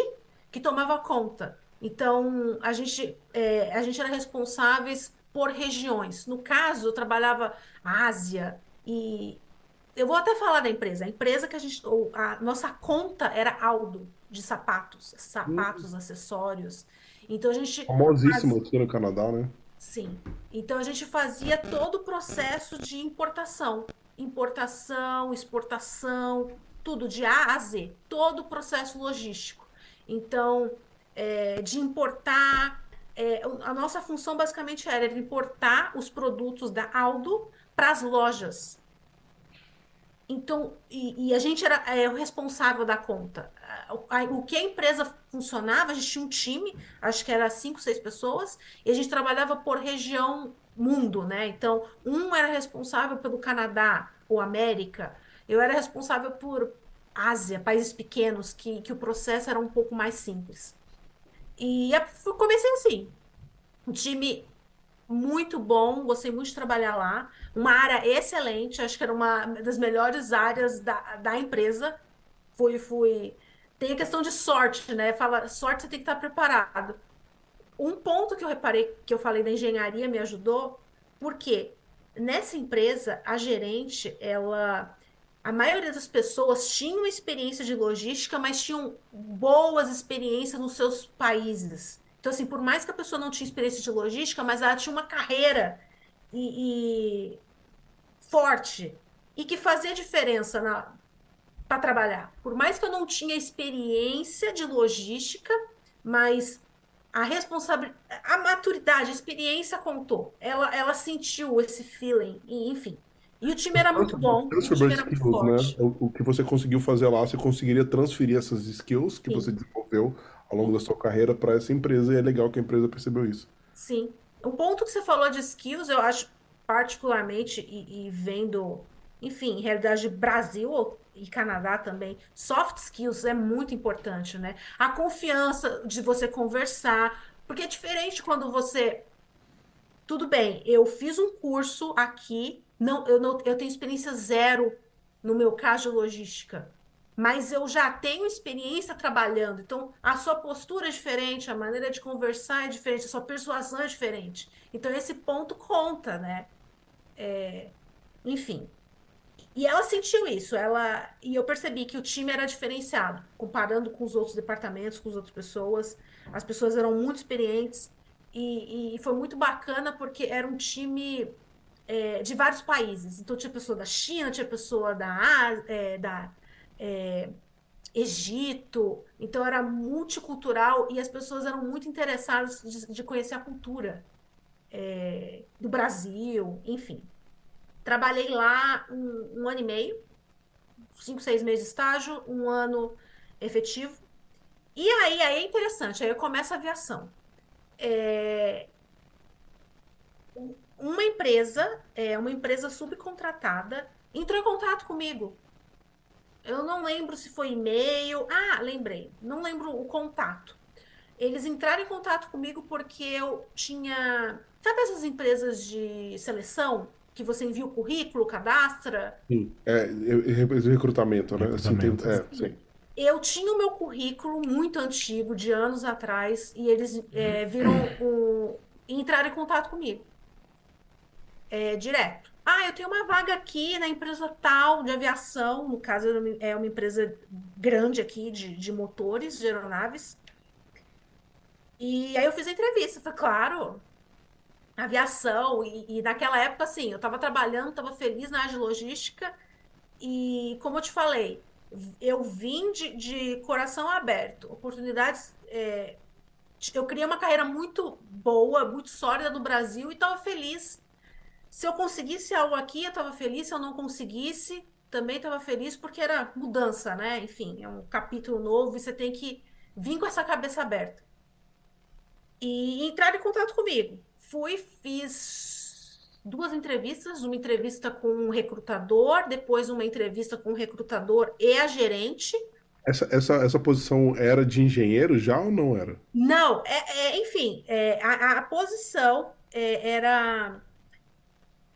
S2: que tomava conta. Então, a gente, é, a gente era responsáveis por regiões. No caso, eu trabalhava Ásia e eu vou até falar da empresa. A empresa que a gente, a nossa conta era Aldo de sapatos, sapatos, hum. acessórios. Então a gente
S1: famosíssimo aqui no Canadá, né?
S2: Sim. Então a gente fazia todo o processo de importação, importação, exportação, tudo de A a Z, todo o processo logístico. Então, é, de importar, é, a nossa função basicamente era importar os produtos da Aldo para as lojas. Então, e, e, a gente era é, o responsável da conta. O que a empresa funcionava, a gente tinha um time, acho que era cinco, seis pessoas, e a gente trabalhava por região mundo, né? Então, um era responsável pelo Canadá ou América, eu era responsável por Ásia, países pequenos, que, que o processo era um pouco mais simples. E comecei assim. Um time muito bom, gostei muito de trabalhar lá. Uma área excelente, acho que era uma das melhores áreas da, da empresa. Fui, fui. Tem a questão de sorte, né? Fala, sorte você tem que estar preparado. Um ponto que eu reparei, que eu falei da engenharia, me ajudou, porque nessa empresa, a gerente, ela a maioria das pessoas tinham experiência de logística, mas tinham boas experiências nos seus países. Então, assim, por mais que a pessoa não tinha experiência de logística, mas ela tinha uma carreira e, e forte e que fazia diferença para trabalhar. Por mais que eu não tinha experiência de logística, mas a responsabilidade, a maturidade, a experiência contou. Ela, ela sentiu esse feeling, e, enfim. E o time era muito bom. O time era
S1: muito skills, né? O, o, que você conseguiu fazer lá, você conseguiria transferir essas skills que Sim. você desenvolveu ao longo da sua carreira para essa empresa, e é legal que a empresa percebeu isso.
S2: Sim. O ponto que você falou de skills, eu acho particularmente, e, e vendo, enfim, realidade Brasil e Canadá também, soft skills é muito importante, né? A confiança de você conversar, porque é diferente quando você. Tudo bem, eu fiz um curso aqui não, eu, não, eu tenho experiência zero no meu caso de logística, mas eu já tenho experiência trabalhando. Então, a sua postura é diferente, a maneira de conversar é diferente, a sua persuasão é diferente. Então, esse ponto conta, né? É, enfim. E ela sentiu isso, ela e eu percebi que o time era diferenciado, comparando com os outros departamentos, com as outras pessoas. As pessoas eram muito experientes e, e foi muito bacana porque era um time é, de vários países. Então, tinha pessoa da China, tinha pessoa da, é, da é, Egito. Então, era multicultural e as pessoas eram muito interessadas de, de conhecer a cultura é, do Brasil, enfim. Trabalhei lá um, um ano e meio, cinco, seis meses de estágio, um ano efetivo. E aí, aí é interessante, aí começa a aviação. É, uma empresa, é, uma empresa subcontratada, entrou em contato comigo. Eu não lembro se foi e-mail. Ah, lembrei. Não lembro o contato. Eles entraram em contato comigo porque eu tinha. Sabe essas empresas de seleção que você envia o currículo, cadastra?
S1: Sim, é, recrutamento, né? Recrutamento. Assim, tem, é, sim.
S2: Eu tinha o meu currículo muito antigo, de anos atrás, e eles é, viram o, entraram em contato comigo é, direto. Ah, eu tenho uma vaga aqui na empresa tal de aviação, no caso é uma empresa grande aqui de, de motores, de aeronaves. E aí eu fiz a entrevista, foi claro, aviação, e, e naquela época, assim, eu estava trabalhando, estava feliz na área de logística, e como eu te falei, eu vim de, de coração aberto, oportunidades. É, eu criei uma carreira muito boa, muito sólida no Brasil e estava feliz se eu conseguisse algo aqui, eu estava feliz. Se eu não conseguisse, também estava feliz, porque era mudança, né? Enfim, é um capítulo novo e você tem que vir com essa cabeça aberta. E entrar em contato comigo. Fui, fiz duas entrevistas, uma entrevista com um recrutador, depois uma entrevista com o recrutador e a gerente.
S1: Essa, essa, essa posição era de engenheiro já ou não era?
S2: Não, é, é enfim, é, a, a, posição é, era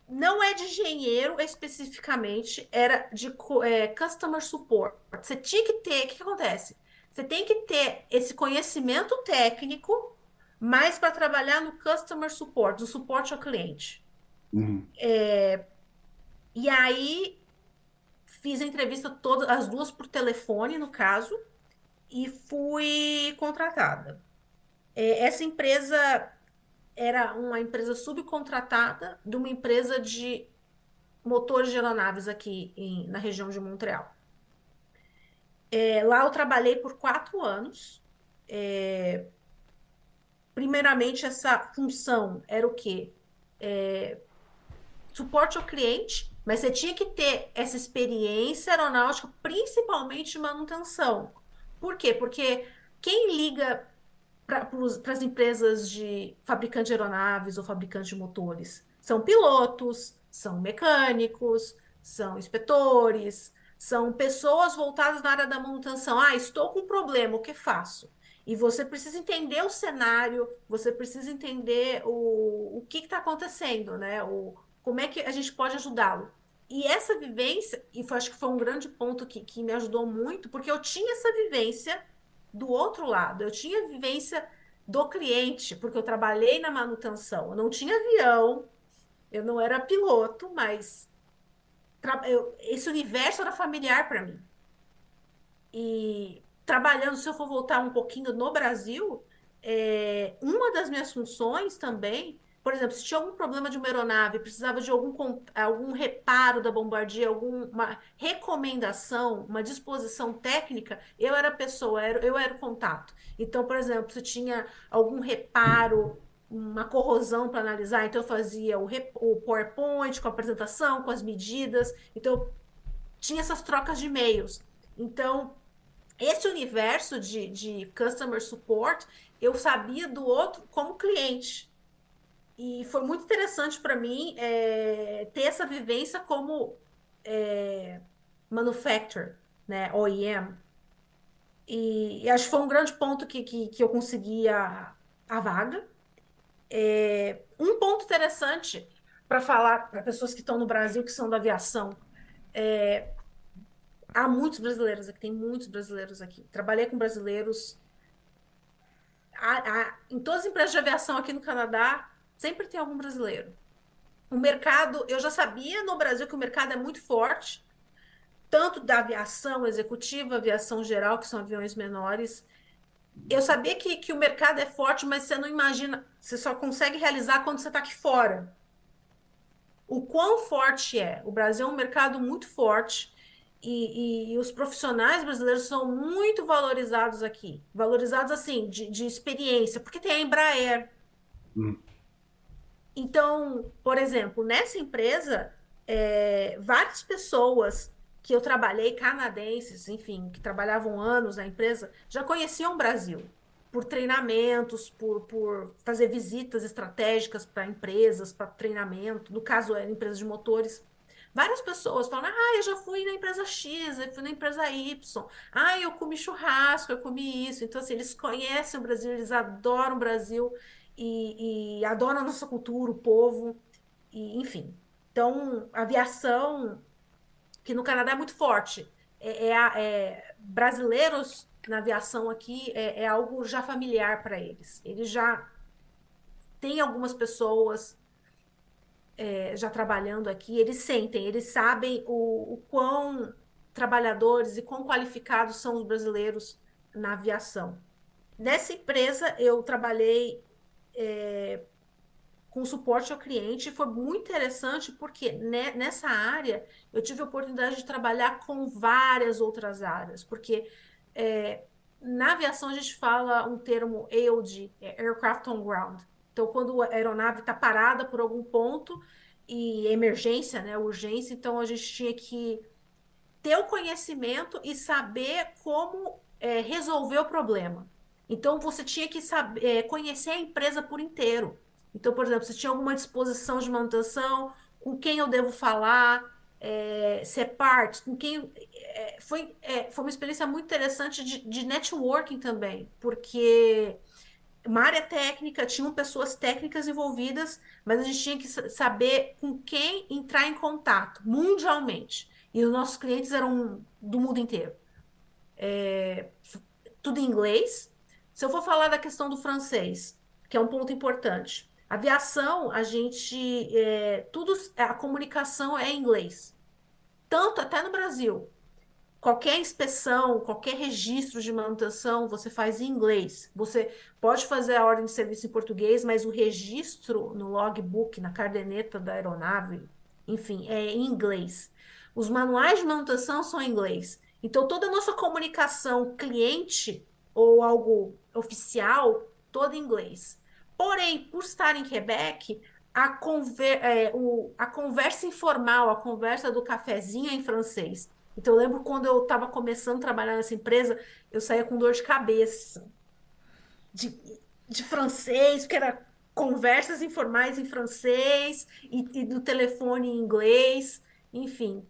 S2: não é de engenheiro especificamente, era de é, customer support. Você tinha que ter, o que, que acontece? Você tem que ter esse conhecimento técnico, mas para trabalhar no customer support, no suporte ao cliente.
S1: Uhum.
S2: É, e aí fiz a entrevista todas, as duas por telefone, no caso, e fui contratada. É, essa empresa era uma empresa subcontratada de uma empresa de motores de aeronaves aqui em, na região de Montreal. É, lá eu trabalhei por quatro anos. É, primeiramente, essa função era o quê? É, suporte ao cliente, mas você tinha que ter essa experiência aeronáutica, principalmente de manutenção. Por quê? Porque quem liga para as empresas de fabricante de aeronaves ou fabricante de motores são pilotos, são mecânicos, são inspetores, são pessoas voltadas na área da manutenção. Ah, estou com um problema, o que faço? E você precisa entender o cenário, você precisa entender o, o que está acontecendo, né? O, como é que a gente pode ajudá-lo? E essa vivência, e foi, acho que foi um grande ponto que, que me ajudou muito, porque eu tinha essa vivência do outro lado, eu tinha vivência do cliente, porque eu trabalhei na manutenção, eu não tinha avião, eu não era piloto, mas eu, esse universo era familiar para mim. E trabalhando, se eu for voltar um pouquinho no Brasil, é, uma das minhas funções também por exemplo, se tinha algum problema de uma aeronave, precisava de algum, algum reparo da Bombardier, alguma recomendação, uma disposição técnica, eu era pessoa, eu era o contato. Então, por exemplo, se tinha algum reparo, uma corrosão para analisar, então eu fazia o, o PowerPoint com a apresentação, com as medidas. Então, tinha essas trocas de e-mails. Então, esse universo de, de customer support, eu sabia do outro como cliente. E foi muito interessante para mim é, ter essa vivência como é, manufacturer, né, OEM. E, e, acho que foi um grande ponto que, que, que eu consegui a, a vaga. É, um ponto interessante para falar para pessoas que estão no Brasil, que são da aviação, é, há muitos brasileiros aqui, tem muitos brasileiros aqui. Trabalhei com brasileiros. Em todas as empresas de aviação aqui no Canadá, Sempre tem algum brasileiro. O mercado, eu já sabia no Brasil que o mercado é muito forte, tanto da aviação executiva, aviação geral, que são aviões menores. Eu sabia que, que o mercado é forte, mas você não imagina, você só consegue realizar quando você está aqui fora. O quão forte é? O Brasil é um mercado muito forte e, e, e os profissionais brasileiros são muito valorizados aqui. Valorizados, assim, de, de experiência, porque tem a Embraer.
S1: Hum.
S2: Então, por exemplo, nessa empresa, é, várias pessoas que eu trabalhei, canadenses, enfim, que trabalhavam anos na empresa, já conheciam o Brasil por treinamentos, por, por fazer visitas estratégicas para empresas, para treinamento. No caso, era empresa de motores. Várias pessoas falam: ah, eu já fui na empresa X, eu fui na empresa Y, ah, eu comi churrasco, eu comi isso. Então, assim, eles conhecem o Brasil, eles adoram o Brasil e, e a nossa cultura, o povo, e, enfim. Então, aviação, que no Canadá é muito forte, é, é, é brasileiros na aviação aqui é, é algo já familiar para eles. Eles já têm algumas pessoas é, já trabalhando aqui, eles sentem, eles sabem o, o quão trabalhadores e quão qualificados são os brasileiros na aviação. Nessa empresa, eu trabalhei é, com suporte ao cliente. Foi muito interessante porque né, nessa área eu tive a oportunidade de trabalhar com várias outras áreas, porque é, na aviação a gente fala um termo AOG, é Aircraft on Ground. Então, quando a aeronave está parada por algum ponto e emergência, né, urgência, então a gente tinha que ter o conhecimento e saber como é, resolver o problema. Então você tinha que saber, é, conhecer a empresa por inteiro. Então, por exemplo, se tinha alguma disposição de manutenção, com quem eu devo falar, se é parte, com quem. É, foi, é, foi uma experiência muito interessante de, de networking também, porque uma área técnica, tinham pessoas técnicas envolvidas, mas a gente tinha que saber com quem entrar em contato mundialmente. E os nossos clientes eram do mundo inteiro. É, tudo em inglês. Se eu for falar da questão do francês, que é um ponto importante. Aviação, a gente. É, tudo, a comunicação é em inglês. Tanto até no Brasil. Qualquer inspeção, qualquer registro de manutenção, você faz em inglês. Você pode fazer a ordem de serviço em português, mas o registro no logbook, na cardeneta da aeronave, enfim, é em inglês. Os manuais de manutenção são em inglês. Então, toda a nossa comunicação cliente ou algo oficial, toda em inglês. Porém, por estar em Quebec, a, conver é, o, a conversa informal, a conversa do cafezinho é em francês. Então, eu lembro quando eu estava começando a trabalhar nessa empresa, eu saía com dor de cabeça. De, de francês, porque era conversas informais em francês e, e do telefone em inglês, enfim.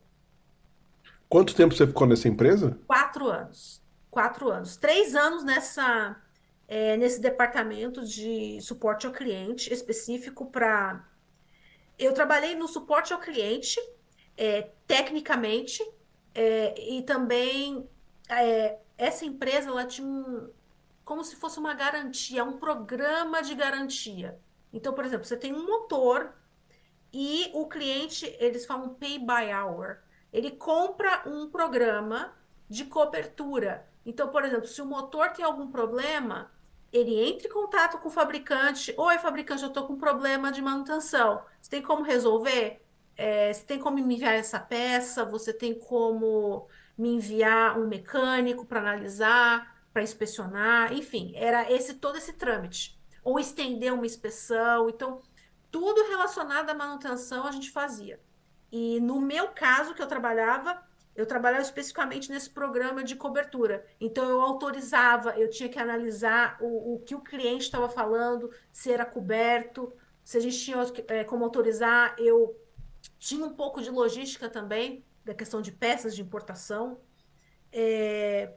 S1: Quanto tempo você ficou nessa empresa?
S2: Quatro anos. Quatro anos. Três anos nessa, é, nesse departamento de suporte ao cliente específico para. Eu trabalhei no suporte ao cliente, é, tecnicamente, é, e também é, essa empresa ela tinha um, como se fosse uma garantia, um programa de garantia. Então, por exemplo, você tem um motor e o cliente, eles falam pay by hour. Ele compra um programa de cobertura. Então, por exemplo, se o motor tem algum problema, ele entra em contato com o fabricante. Oi, fabricante, eu estou com problema de manutenção. Você tem como resolver? É, você tem como me enviar essa peça? Você tem como me enviar um mecânico para analisar, para inspecionar? Enfim, era esse todo esse trâmite. Ou estender uma inspeção. Então, tudo relacionado à manutenção a gente fazia. E no meu caso, que eu trabalhava, eu trabalhava especificamente nesse programa de cobertura. Então, eu autorizava, eu tinha que analisar o, o que o cliente estava falando, se era coberto, se a gente tinha é, como autorizar. Eu tinha um pouco de logística também, da questão de peças de importação. É,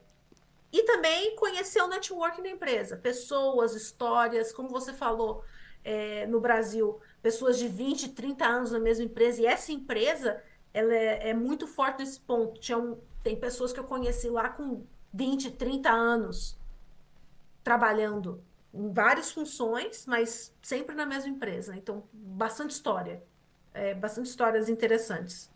S2: e também conhecer o networking da empresa, pessoas, histórias, como você falou, é, no Brasil, pessoas de 20, 30 anos na mesma empresa, e essa empresa ela é, é muito forte nesse ponto. Tinha um, tem pessoas que eu conheci lá com 20, 30 anos trabalhando em várias funções, mas sempre na mesma empresa. Então, bastante história. É, bastante histórias interessantes.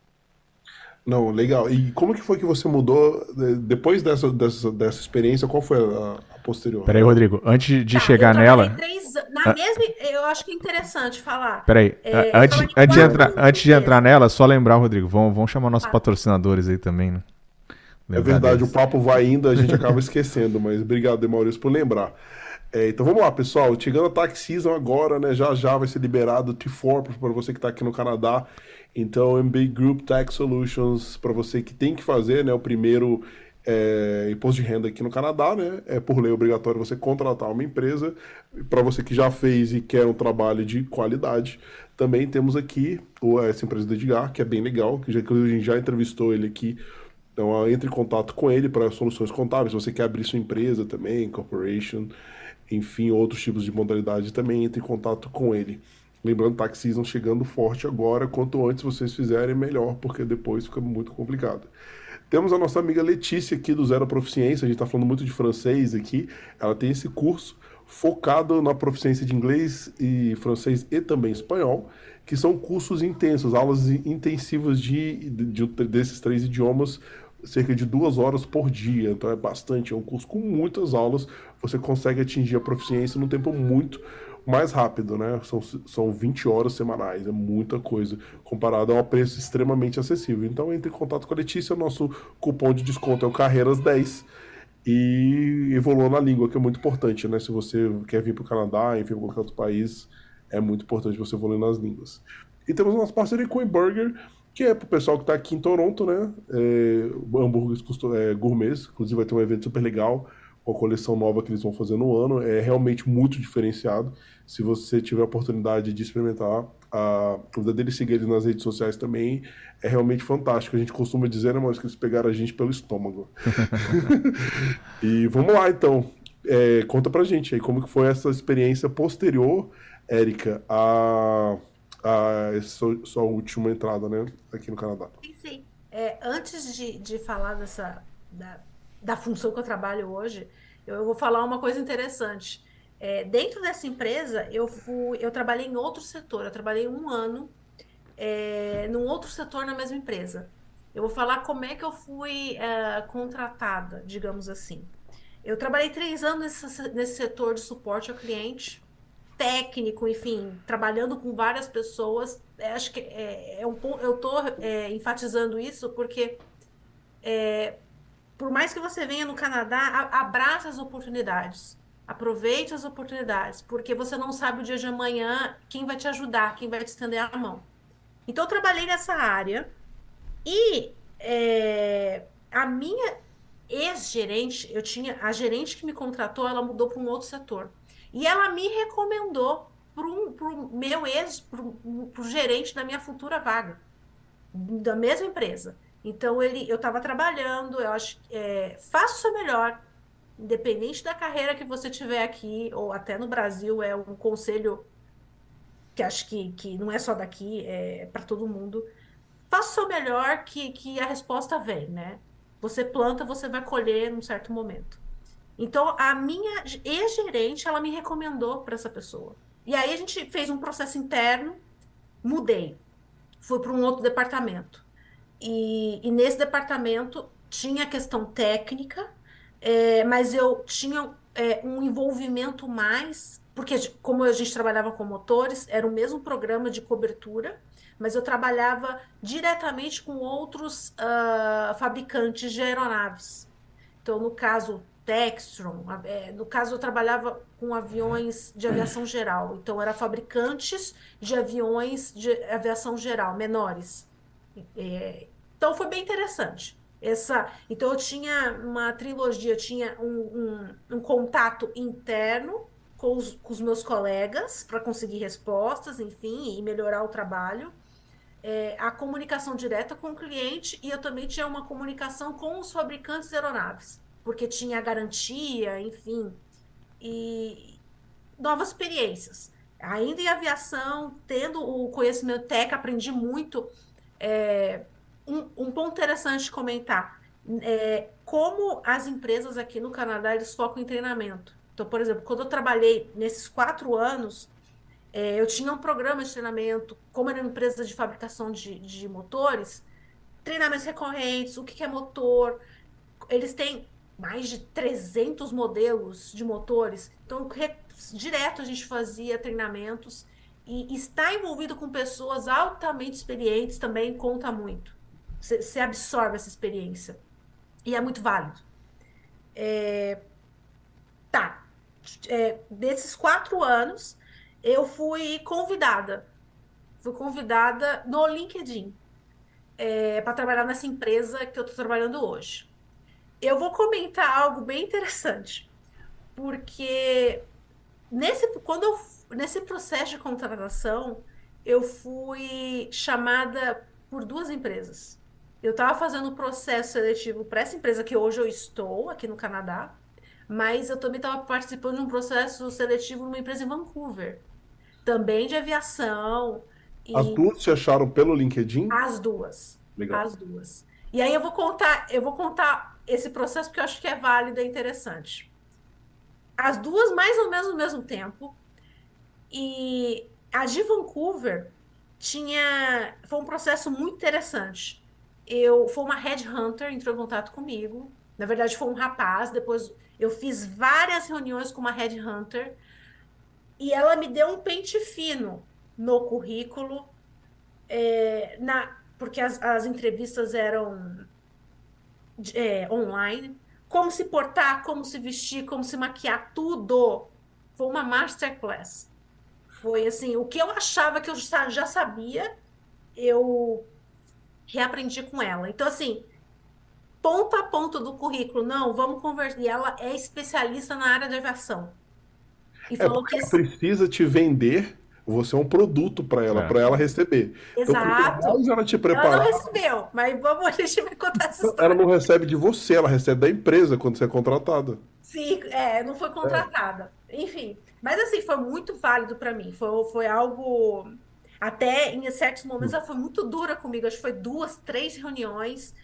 S1: Não, legal. E como que foi que você mudou depois dessa, dessa, dessa experiência? Qual foi a, posterior?
S3: Peraí, Rodrigo, antes de tá, chegar nela.
S2: Três, na ah, mesma, eu acho que é interessante falar.
S3: Peraí, é, antes, antes, de entrar, antes de entrar nela, só lembrar, Rodrigo, vamos, vamos chamar nossos ah. patrocinadores aí também, né?
S1: é verdade, deles. o papo vai indo, a gente acaba esquecendo, mas obrigado, Maurício, por lembrar. É, então vamos lá, pessoal. Chegando a Tax Season agora, né? Já já vai ser liberado o T4 para você que está aqui no Canadá. Então, MB Group Tax Solutions, para você que tem que fazer, né, o primeiro é, imposto de renda aqui no Canadá, né? É por lei obrigatório você contratar uma empresa. Para você que já fez e quer um trabalho de qualidade, também temos aqui o, essa empresa do Edgar, que é bem legal, que já, a gente já entrevistou ele aqui. Então, entre em contato com ele para soluções contábeis. Se você quer abrir sua empresa também, corporation, enfim, outros tipos de modalidade, também entre em contato com ele. Lembrando, Tax Season chegando forte agora. Quanto antes vocês fizerem, melhor, porque depois fica muito complicado. Temos a nossa amiga Letícia aqui do Zero Proficiência. A gente está falando muito de francês aqui. Ela tem esse curso focado na proficiência de inglês e francês e também espanhol, que são cursos intensos, aulas intensivas de, de, de desses três idiomas cerca de duas horas por dia, então é bastante, é um curso com muitas aulas, você consegue atingir a proficiência num tempo muito mais rápido, né? São, são 20 horas semanais, é muita coisa, comparado a um preço extremamente acessível. Então entre em contato com a Letícia, nosso cupom de desconto é o Carreiras10 e evolua na língua, que é muito importante, né? Se você quer vir para o Canadá, enfim, para qualquer outro país, é muito importante você evoluir nas línguas. E temos nossa parceria com o Burger, que é para o pessoal que está aqui em Toronto, né? É, hambúrgueres é, gourmets, inclusive vai ter um evento super legal com a coleção nova que eles vão fazer no ano. É realmente muito diferenciado. Se você tiver a oportunidade de experimentar, a vida deles seguir eles nas redes sociais também é realmente fantástico. A gente costuma dizer, né, mas que eles pegaram a gente pelo estômago. e vamos lá, então. É, conta pra gente aí como que foi essa experiência posterior, Érica, a, a essa sua última entrada, né, aqui no Canadá.
S2: Sim, sim. É, antes de, de falar dessa da, da função que eu trabalho hoje, eu vou falar uma coisa interessante. É, dentro dessa empresa, eu fui, eu trabalhei em outro setor. Eu trabalhei um ano é, num outro setor na mesma empresa. Eu vou falar como é que eu fui é, contratada, digamos assim. Eu trabalhei três anos nesse, nesse setor de suporte ao cliente, técnico, enfim, trabalhando com várias pessoas. É, acho que é, é um, eu estou é, enfatizando isso porque é, por mais que você venha no Canadá, abraça as oportunidades. Aproveite as oportunidades, porque você não sabe o dia de amanhã quem vai te ajudar, quem vai te estender a mão. Então, eu trabalhei nessa área e é, a minha ex-gerente, eu tinha a gerente que me contratou, ela mudou para um outro setor. E ela me recomendou para o meu ex, para o gerente da minha futura vaga, da mesma empresa. Então, ele, eu estava trabalhando, eu acho é, faça o seu melhor, independente da carreira que você tiver aqui, ou até no Brasil, é um conselho que acho que, que não é só daqui, é para todo mundo. Faça o seu melhor que, que a resposta vem, né? Você planta, você vai colher num certo momento. Então, a minha ex-gerente, ela me recomendou para essa pessoa. E aí a gente fez um processo interno, mudei. Fui para um outro departamento. E, e, nesse departamento tinha questão técnica, é, mas eu tinha é, um envolvimento mais porque como a gente trabalhava com motores, era o mesmo programa de cobertura, mas eu trabalhava diretamente com outros uh, fabricantes de aeronaves. Então, no caso, Textron, é, no caso eu trabalhava com aviões de aviação geral, então era fabricantes de aviões de aviação geral, menores. É, então foi bem interessante. Essa, então eu tinha uma trilogia, eu tinha um, um, um contato interno com os, com os meus colegas para conseguir respostas, enfim, e melhorar o trabalho. É, a comunicação direta com o cliente e eu também tinha uma comunicação com os fabricantes de aeronaves, porque tinha garantia, enfim, e novas experiências. Ainda em aviação, tendo o conhecimento técnico, aprendi muito. É, um, um, ponto interessante de comentar, é, como as empresas aqui no Canadá, eles focam em treinamento. Então, por exemplo, quando eu trabalhei nesses quatro anos, é, eu tinha um programa de treinamento, como era uma empresa de fabricação de, de motores, treinamentos recorrentes, o que, que é motor. Eles têm mais de 300 modelos de motores. Então, re, direto a gente fazia treinamentos. E estar envolvido com pessoas altamente experientes também conta muito. Você absorve essa experiência. E é muito válido. É... Tá, é, desses quatro anos, eu fui convidada. Fui convidada no LinkedIn é, para trabalhar nessa empresa que eu estou trabalhando hoje. Eu vou comentar algo bem interessante, porque nesse, quando eu, nesse processo de contratação, eu fui chamada por duas empresas. Eu estava fazendo o processo seletivo para essa empresa que hoje eu estou, aqui no Canadá, mas eu também estava participando de um processo seletivo numa empresa em Vancouver, também de aviação.
S1: As duas se acharam pelo LinkedIn?
S2: As duas. Legal. As duas. E aí eu vou contar, eu vou contar esse processo porque eu acho que é válido e interessante. As duas mais ou menos no mesmo tempo. E a de Vancouver tinha foi um processo muito interessante. Eu foi uma headhunter entrou em contato comigo. Na verdade foi um rapaz, depois eu fiz várias reuniões com uma headhunter e ela me deu um pente fino no currículo, é, na, porque as, as entrevistas eram é, online. Como se portar, como se vestir, como se maquiar, tudo. Foi uma masterclass. Foi assim, o que eu achava que eu já sabia, eu reaprendi com ela. Então, assim, ponto a ponto do currículo. Não, vamos conversar. E ela é especialista na área de aviação.
S1: E é falou que ela precisa te vender você é um produto para ela, é. para ela receber.
S2: Então, Exato.
S1: Então, ela te preparar. Ela
S2: não recebeu, mas vamos, a gente vai contar essa história.
S1: Ela não recebe de você, ela recebe da empresa quando você é contratada.
S2: Sim, é, não foi contratada. É. Enfim, mas assim, foi muito válido para mim. Foi, foi algo. Até em certos momentos ela foi muito dura comigo. Acho que foi duas, três reuniões.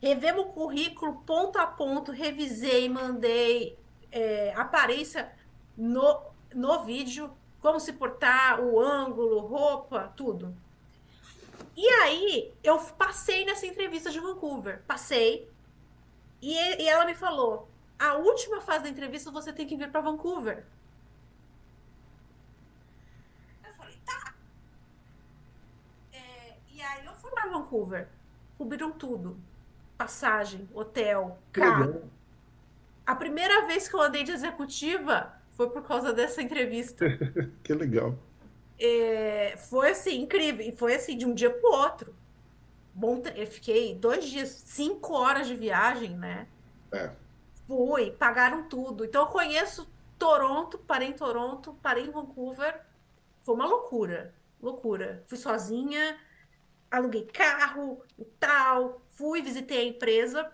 S2: Revemos o currículo ponto a ponto, revisei, mandei é, aparência no, no vídeo como se portar, o ângulo, roupa, tudo. E aí, eu passei nessa entrevista de Vancouver. Passei. E, e ela me falou: a última fase da entrevista você tem que vir para Vancouver. Eu falei: tá. É, e aí, eu fui para Vancouver. Cobriram tudo: passagem, hotel, carro. A primeira vez que eu andei de executiva, foi por causa dessa entrevista.
S1: que legal.
S2: É, foi assim, incrível. E foi assim, de um dia pro outro. Bom, eu fiquei dois dias, cinco horas de viagem, né?
S1: É.
S2: Fui, pagaram tudo. Então eu conheço Toronto, parei em Toronto, parei em Vancouver. Foi uma loucura, loucura. Fui sozinha, aluguei carro e tal. Fui, visitei a empresa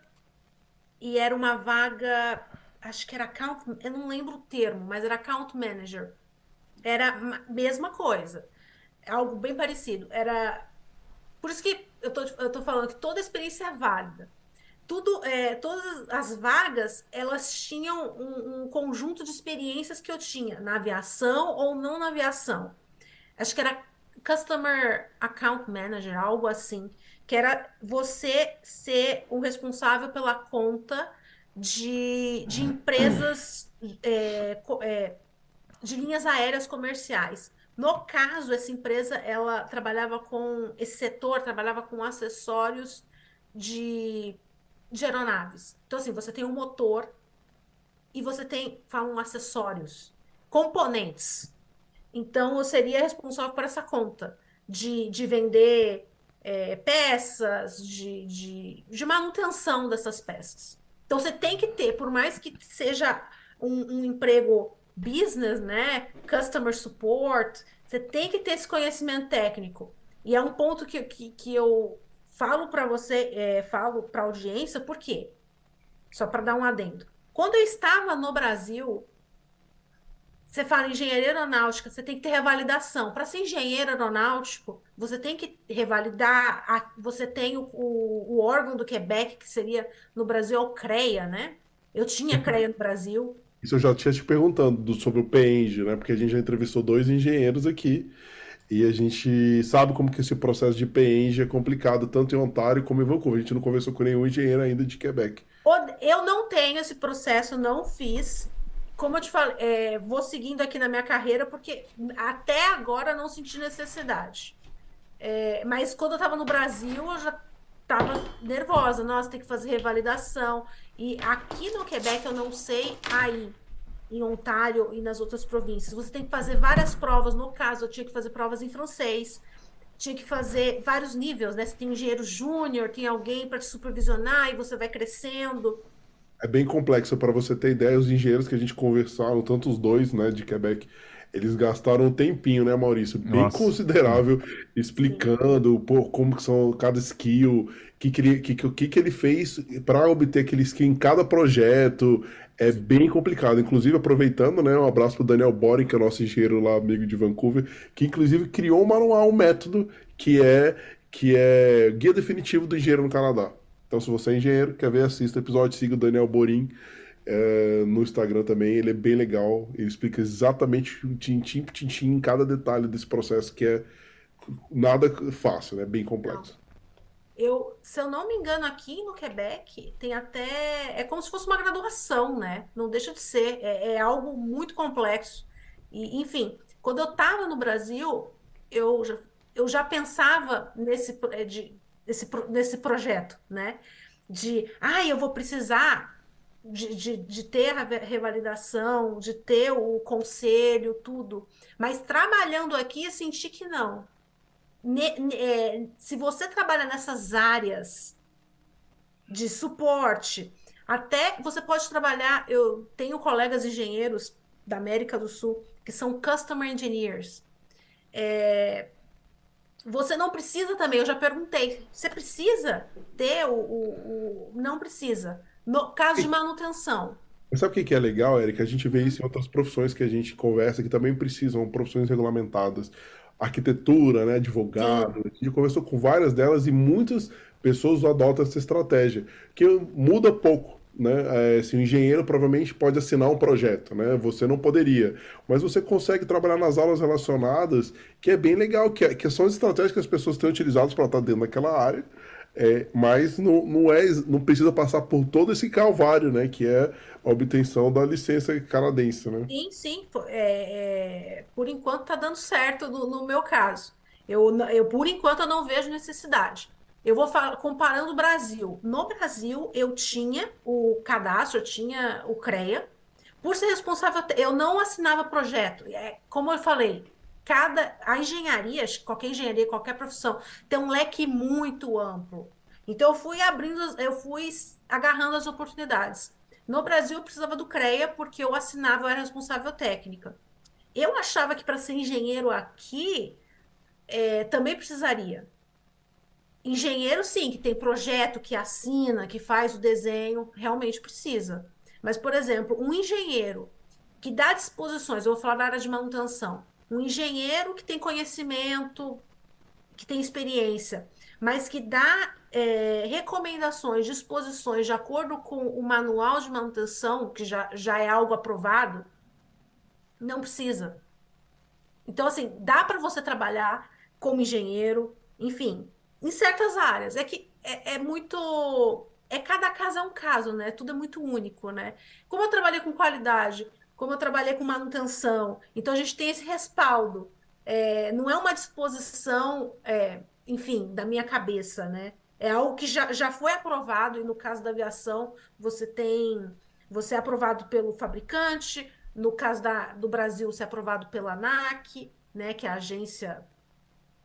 S2: e era uma vaga acho que era account, eu não lembro o termo, mas era account manager. Era a mesma coisa. Algo bem parecido. Era. Por isso que eu tô, eu tô falando que toda experiência é válida. Tudo, é, todas as vagas, elas tinham um, um conjunto de experiências que eu tinha na aviação ou não na aviação. Acho que era Customer Account Manager, algo assim, que era você ser o responsável pela conta de, de empresas é, é, de linhas aéreas comerciais. No caso, essa empresa ela trabalhava com esse setor trabalhava com acessórios de, de aeronaves. Então, assim, você tem um motor e você tem, falam acessórios, componentes. Então, eu seria responsável por essa conta de, de vender é, peças, de, de, de manutenção dessas peças. Então você tem que ter, por mais que seja um, um emprego business, né? Customer support, você tem que ter esse conhecimento técnico. E é um ponto que, que, que eu falo para você, é, falo para a audiência, por quê? Só para dar um adendo. Quando eu estava no Brasil, você fala engenharia aeronáutica, você tem que ter revalidação. Para ser engenheiro aeronáutico, você tem que revalidar. A, você tem o, o, o, órgão do Quebec, que seria no Brasil é o CREA, né? Eu tinha CREA no Brasil.
S1: Isso eu já tinha te perguntando sobre o PENG, né? Porque a gente já entrevistou dois engenheiros aqui e a gente sabe como que esse processo de PENG é complicado, tanto em Ontário como em Vancouver. A gente não conversou com nenhum engenheiro ainda de Quebec.
S2: Eu não tenho esse processo, não fiz como eu te falei, é, vou seguindo aqui na minha carreira, porque até agora não senti necessidade. É, mas quando eu estava no Brasil, eu já estava nervosa. Nossa, tem que fazer revalidação. E aqui no Quebec, eu não sei aí, em Ontário e nas outras províncias. Você tem que fazer várias provas. No caso, eu tinha que fazer provas em francês. Tinha que fazer vários níveis, né? Você tem engenheiro júnior, tem alguém para te supervisionar e você vai crescendo
S1: é bem complexo para você ter ideia. Os engenheiros que a gente conversaram, tanto os dois, né, de Quebec, eles gastaram um tempinho, né, Maurício? Bem Nossa. considerável, explicando por como que são cada skill, o que, que, ele, que, que, que ele fez para obter aquele skill em cada projeto. É bem complicado. Inclusive, aproveitando, né, um abraço para Daniel Boring, que é o nosso engenheiro lá, amigo de Vancouver, que inclusive criou um manual, um método que é que é guia definitivo do engenheiro no Canadá. Então, se você é engenheiro, quer ver, assista o episódio, siga o Daniel Borim é, no Instagram também. Ele é bem legal. Ele explica exatamente o tintim por tintim em cada detalhe desse processo, que é nada fácil, né? Bem complexo.
S2: Eu, se eu não me engano, aqui no Quebec tem até. É como se fosse uma graduação, né? Não deixa de ser. É, é algo muito complexo. E, enfim, quando eu estava no Brasil, eu já, eu já pensava nesse. De, desse, desse projeto, né? De, ah, eu vou precisar de, de, de, ter a revalidação, de ter o conselho, tudo. Mas trabalhando aqui, eu senti que não. Ne, ne, é, se você trabalha nessas áreas de suporte. Até você pode trabalhar. Eu tenho colegas engenheiros da América do Sul que são customer engineers. É, você não precisa também, eu já perguntei. Você precisa ter o. o, o não precisa. No caso de manutenção.
S1: Mas sabe o que é legal, Eric? A gente vê isso em outras profissões que a gente conversa que também precisam, profissões regulamentadas. Arquitetura, né, advogado. Sim. A gente conversou com várias delas e muitas pessoas adotam essa estratégia, que muda pouco. Né? É, assim, o engenheiro provavelmente pode assinar um projeto, né? Você não poderia, mas você consegue trabalhar nas aulas relacionadas, que é bem legal, que, é, que são as estratégias que as pessoas têm utilizado para estar dentro daquela área, é, mas não, não, é, não precisa passar por todo esse calvário, né? Que é a obtenção da licença canadense, né?
S2: Sim, sim. É, é, por enquanto está dando certo no, no meu caso. Eu, eu, por enquanto, eu não vejo necessidade. Eu vou falar, comparando o Brasil. No Brasil, eu tinha o cadastro, eu tinha o CREA. Por ser responsável, eu não assinava projeto. É, como eu falei, cada a engenharia, qualquer engenharia, qualquer profissão, tem um leque muito amplo. Então eu fui abrindo, eu fui agarrando as oportunidades. No Brasil eu precisava do CREA porque eu assinava, eu era responsável técnica. Eu achava que para ser engenheiro aqui é, também precisaria. Engenheiro, sim, que tem projeto, que assina, que faz o desenho, realmente precisa. Mas, por exemplo, um engenheiro que dá disposições, eu vou falar da área de manutenção, um engenheiro que tem conhecimento, que tem experiência, mas que dá é, recomendações, disposições de acordo com o manual de manutenção, que já, já é algo aprovado, não precisa. Então, assim, dá para você trabalhar como engenheiro, enfim, em certas áreas. É que é, é, muito. É cada caso é um caso, né? Tudo é muito único, né? Como eu trabalhei com qualidade, como eu trabalhei com manutenção, então a gente tem esse respaldo. É, não é uma disposição, é, enfim, da minha cabeça, né? É algo que já, já foi aprovado, e no caso da aviação, você tem. Você é aprovado pelo fabricante, no caso da, do Brasil, você é aprovado pela ANAC, né, que é a agência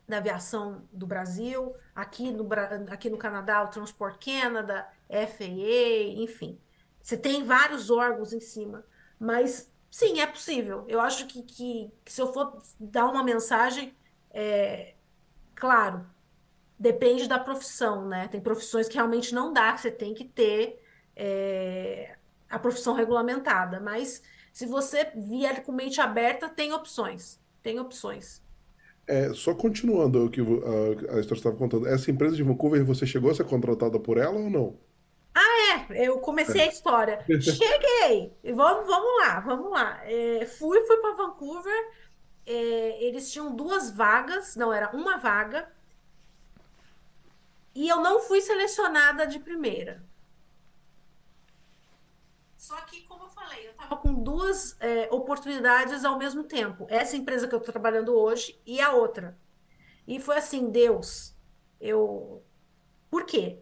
S2: da aviação do Brasil, aqui no, aqui no Canadá, o Transport Canada, FAA, enfim. Você tem vários órgãos em cima, mas sim, é possível. Eu acho que, que, que se eu for dar uma mensagem, é, claro, depende da profissão, né? Tem profissões que realmente não dá, que você tem que ter é, a profissão regulamentada, mas se você vier com mente aberta, tem opções. Tem opções.
S1: É, só continuando o que a, a história estava contando, essa empresa de Vancouver, você chegou a ser contratada por ela ou não?
S2: Ah, é, eu comecei é. a história. Cheguei! Vamos, vamos lá, vamos lá. É, fui, fui para Vancouver. É, eles tinham duas vagas, não, era uma vaga. E eu não fui selecionada de primeira. Só que, como eu falei, eu estava com duas é, oportunidades ao mesmo tempo. Essa empresa que eu estou trabalhando hoje e a outra. E foi assim, Deus, eu... Por quê?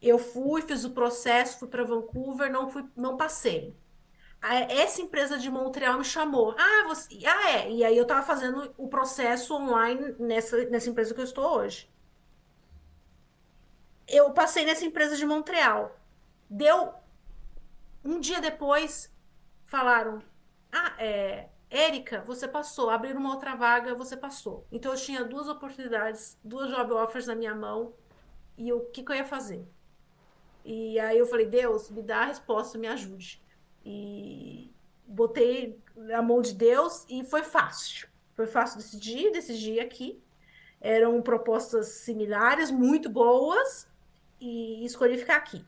S2: Eu fui, fiz o processo, fui para Vancouver, não fui, não passei. Essa empresa de Montreal me chamou. Ah, você... ah é. E aí eu estava fazendo o processo online nessa, nessa empresa que eu estou hoje. Eu passei nessa empresa de Montreal. Deu um dia depois, falaram: Ah, é, Érica, você passou. Abriram uma outra vaga, você passou. Então eu tinha duas oportunidades, duas job offers na minha mão. E o que, que eu ia fazer? E aí eu falei: Deus, me dá a resposta, me ajude. E botei na mão de Deus e foi fácil. Foi fácil decidir, decidi aqui. Eram propostas similares, muito boas, e escolhi ficar aqui.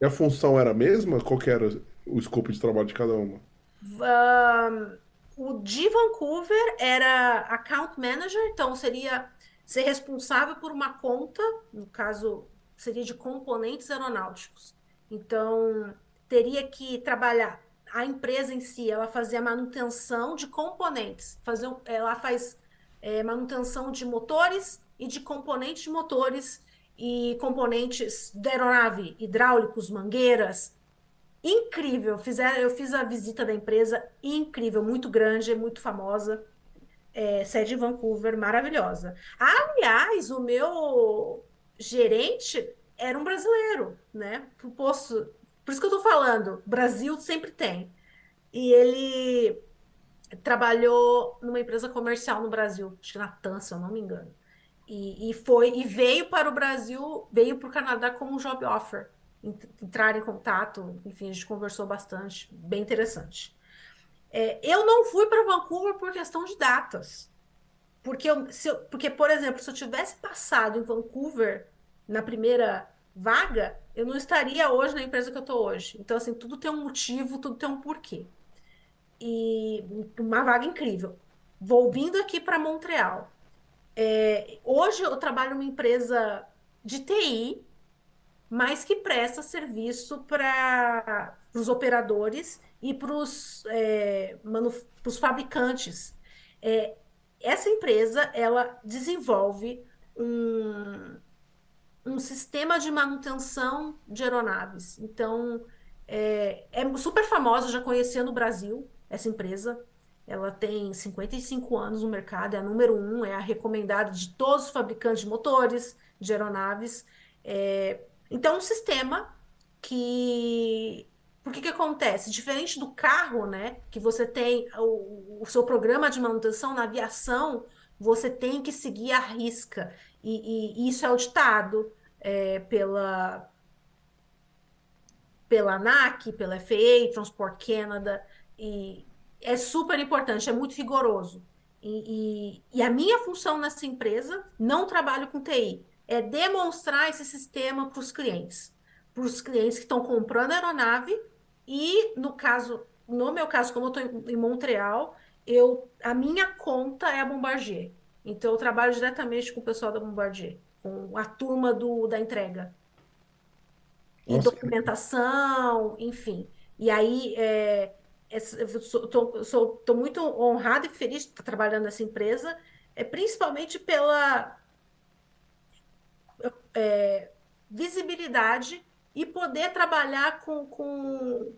S1: E a função era a mesma? Qual que era o escopo de trabalho de cada uma?
S2: Um, o de Vancouver era account manager, então seria ser responsável por uma conta, no caso seria de componentes aeronáuticos. Então teria que trabalhar a empresa em si, ela fazia manutenção de componentes, fazer, ela faz é, manutenção de motores e de componentes de motores e componentes da aeronave, hidráulicos, mangueiras. Incrível. Fizeram, eu fiz a visita da empresa, incrível, muito grande, muito famosa. É, sede em Vancouver, maravilhosa. Aliás, o meu gerente era um brasileiro, né? Por isso que eu tô falando, Brasil sempre tem. E ele trabalhou numa empresa comercial no Brasil, acho que na TAN, se eu não me engano. E, e foi e veio para o Brasil, veio para o Canadá como job offer, entrar em contato, enfim, a gente conversou bastante, bem interessante. É, eu não fui para Vancouver por questão de datas. Porque, eu, eu, porque, por exemplo, se eu tivesse passado em Vancouver na primeira vaga, eu não estaria hoje na empresa que eu estou hoje. Então, assim, tudo tem um motivo, tudo tem um porquê. E uma vaga incrível. Vou vindo aqui para Montreal. É, hoje eu trabalho numa empresa de TI, mas que presta serviço para os operadores e para os é, fabricantes. É, essa empresa ela desenvolve um, um sistema de manutenção de aeronaves. Então, é, é super famosa, já conhecia no Brasil essa empresa. Ela tem 55 anos no mercado, é a número um, é a recomendada de todos os fabricantes de motores, de aeronaves. É, então, um sistema que por que que acontece? Diferente do carro, né, que você tem o, o seu programa de manutenção na aviação, você tem que seguir a risca. E, e, e isso é auditado é, pela, pela ANAC, pela FAA, Transport Canada, e é super importante, é muito rigoroso. E, e, e a minha função nessa empresa, não trabalho com TI, é demonstrar esse sistema para os clientes. Para os clientes que estão comprando a aeronave e no caso, no meu caso, como eu estou em Montreal, eu, a minha conta é a Bombardier. Então eu trabalho diretamente com o pessoal da Bombardier, com a turma do, da entrega. E
S1: Nossa,
S2: documentação, enfim. E aí, é, estou muito honrada e feliz de estar trabalhando nessa empresa, é, principalmente pela é, visibilidade e poder trabalhar com, com,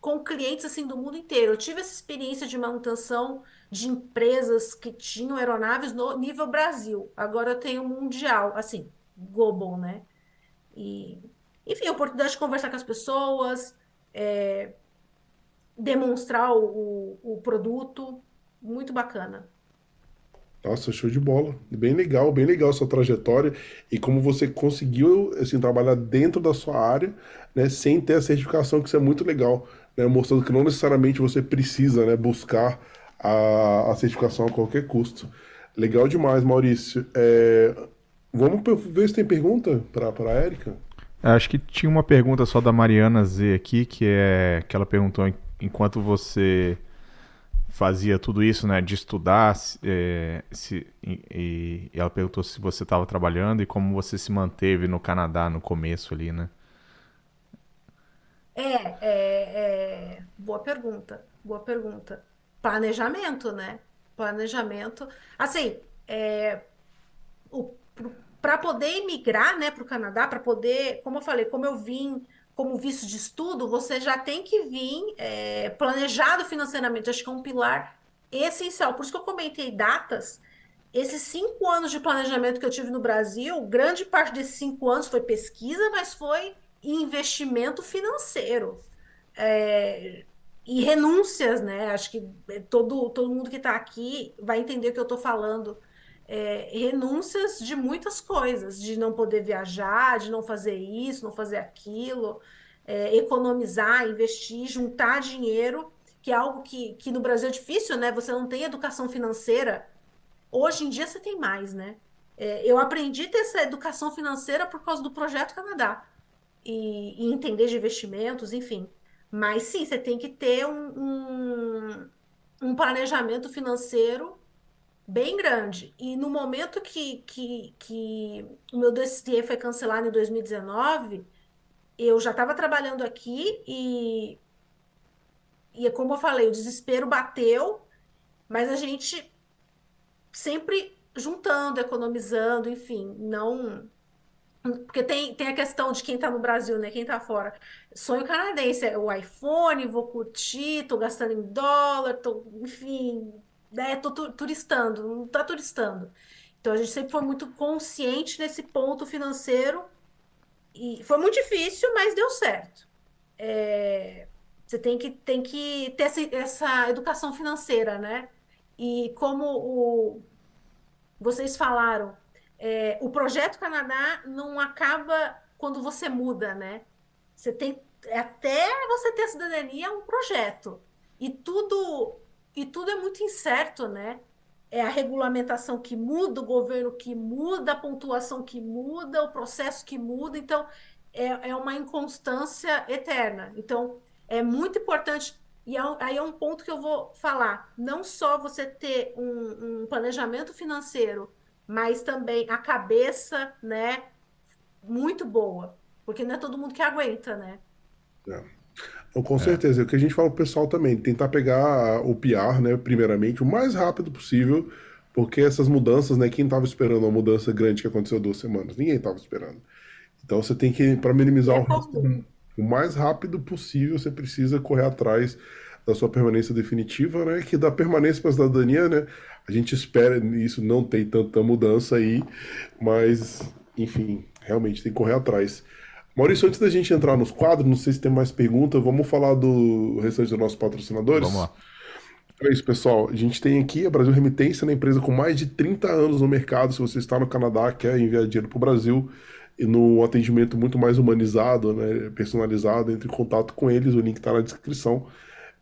S2: com clientes assim do mundo inteiro. Eu tive essa experiência de manutenção de empresas que tinham aeronaves no nível Brasil. Agora eu tenho mundial, assim, global, né? E, enfim, a oportunidade de conversar com as pessoas, é, demonstrar o, o produto, muito bacana.
S1: Nossa, show de bola. Bem legal, bem legal a sua trajetória e como você conseguiu assim, trabalhar dentro da sua área, né, sem ter a certificação, que isso é muito legal, né, mostrando que não necessariamente você precisa, né, buscar a, a certificação a qualquer custo. Legal demais, Maurício. É, vamos ver se tem pergunta para a Érica.
S3: Acho que tinha uma pergunta só da Mariana Z aqui, que é que ela perguntou enquanto você fazia tudo isso, né, de estudar, é, se, e, e, ela perguntou se você estava trabalhando e como você se manteve no Canadá no começo ali, né?
S2: É, é, é, boa pergunta, boa pergunta. Planejamento, né? Planejamento. Assim, é, para poder emigrar, né, para o Canadá, para poder, como eu falei, como eu vim como visto de estudo, você já tem que vir é, planejado financeiramente. Acho que é um pilar essencial. Por isso que eu comentei datas. Esses cinco anos de planejamento que eu tive no Brasil, grande parte desses cinco anos foi pesquisa, mas foi investimento financeiro. É, e renúncias, né? Acho que todo, todo mundo que está aqui vai entender o que eu estou falando é, renúncias de muitas coisas, de não poder viajar, de não fazer isso, não fazer aquilo, é, economizar, investir, juntar dinheiro, que é algo que, que no Brasil é difícil, né? Você não tem educação financeira. Hoje em dia você tem mais, né? É, eu aprendi a ter essa educação financeira por causa do Projeto Canadá e, e entender de investimentos, enfim. Mas sim, você tem que ter um, um, um planejamento financeiro bem grande. E no momento que, que, que o meu dossiê foi cancelado em 2019, eu já estava trabalhando aqui e, e, como eu falei, o desespero bateu, mas a gente sempre juntando, economizando, enfim, não. Porque tem, tem a questão de quem está no Brasil, né? Quem está fora. Sonho canadense, é o iPhone, vou curtir, tô gastando em dólar, tô, enfim, né, tô turistando, não tá turistando. Então a gente sempre foi muito consciente nesse ponto financeiro e foi muito difícil, mas deu certo. É, você tem que, tem que ter essa, essa educação financeira, né? E como o, vocês falaram, é, o projeto Canadá não acaba quando você muda, né? Você tem até você ter a cidadania é um projeto e tudo e tudo é muito incerto, né? É a regulamentação que muda, o governo que muda, a pontuação que muda, o processo que muda. Então, é, é uma inconstância eterna. Então, é muito importante. E é aí é um ponto que eu vou falar. Não só você ter um, um planejamento financeiro, mas também a cabeça, né? Muito boa. Porque não é todo mundo que aguenta, né?
S1: É. Com certeza, é o que a gente fala pro pessoal também, tentar pegar o PR, né, primeiramente, o mais rápido possível, porque essas mudanças, né, quem estava esperando uma mudança grande que aconteceu duas semanas? Ninguém estava esperando. Então você tem que, para minimizar é o risco, o mais rápido possível, você precisa correr atrás da sua permanência definitiva, né, que da permanência para a cidadania, né, a gente espera, isso não tem tanta mudança aí, mas, enfim, realmente tem que correr atrás. Maurício, antes da gente entrar nos quadros, não sei se tem mais perguntas, vamos falar do restante dos nossos patrocinadores?
S3: Vamos lá.
S1: É isso, pessoal. A gente tem aqui a Brasil Remitência, uma empresa com mais de 30 anos no mercado. Se você está no Canadá, quer enviar dinheiro para o Brasil, e no atendimento muito mais humanizado, né, personalizado, entre em contato com eles. O link está na descrição.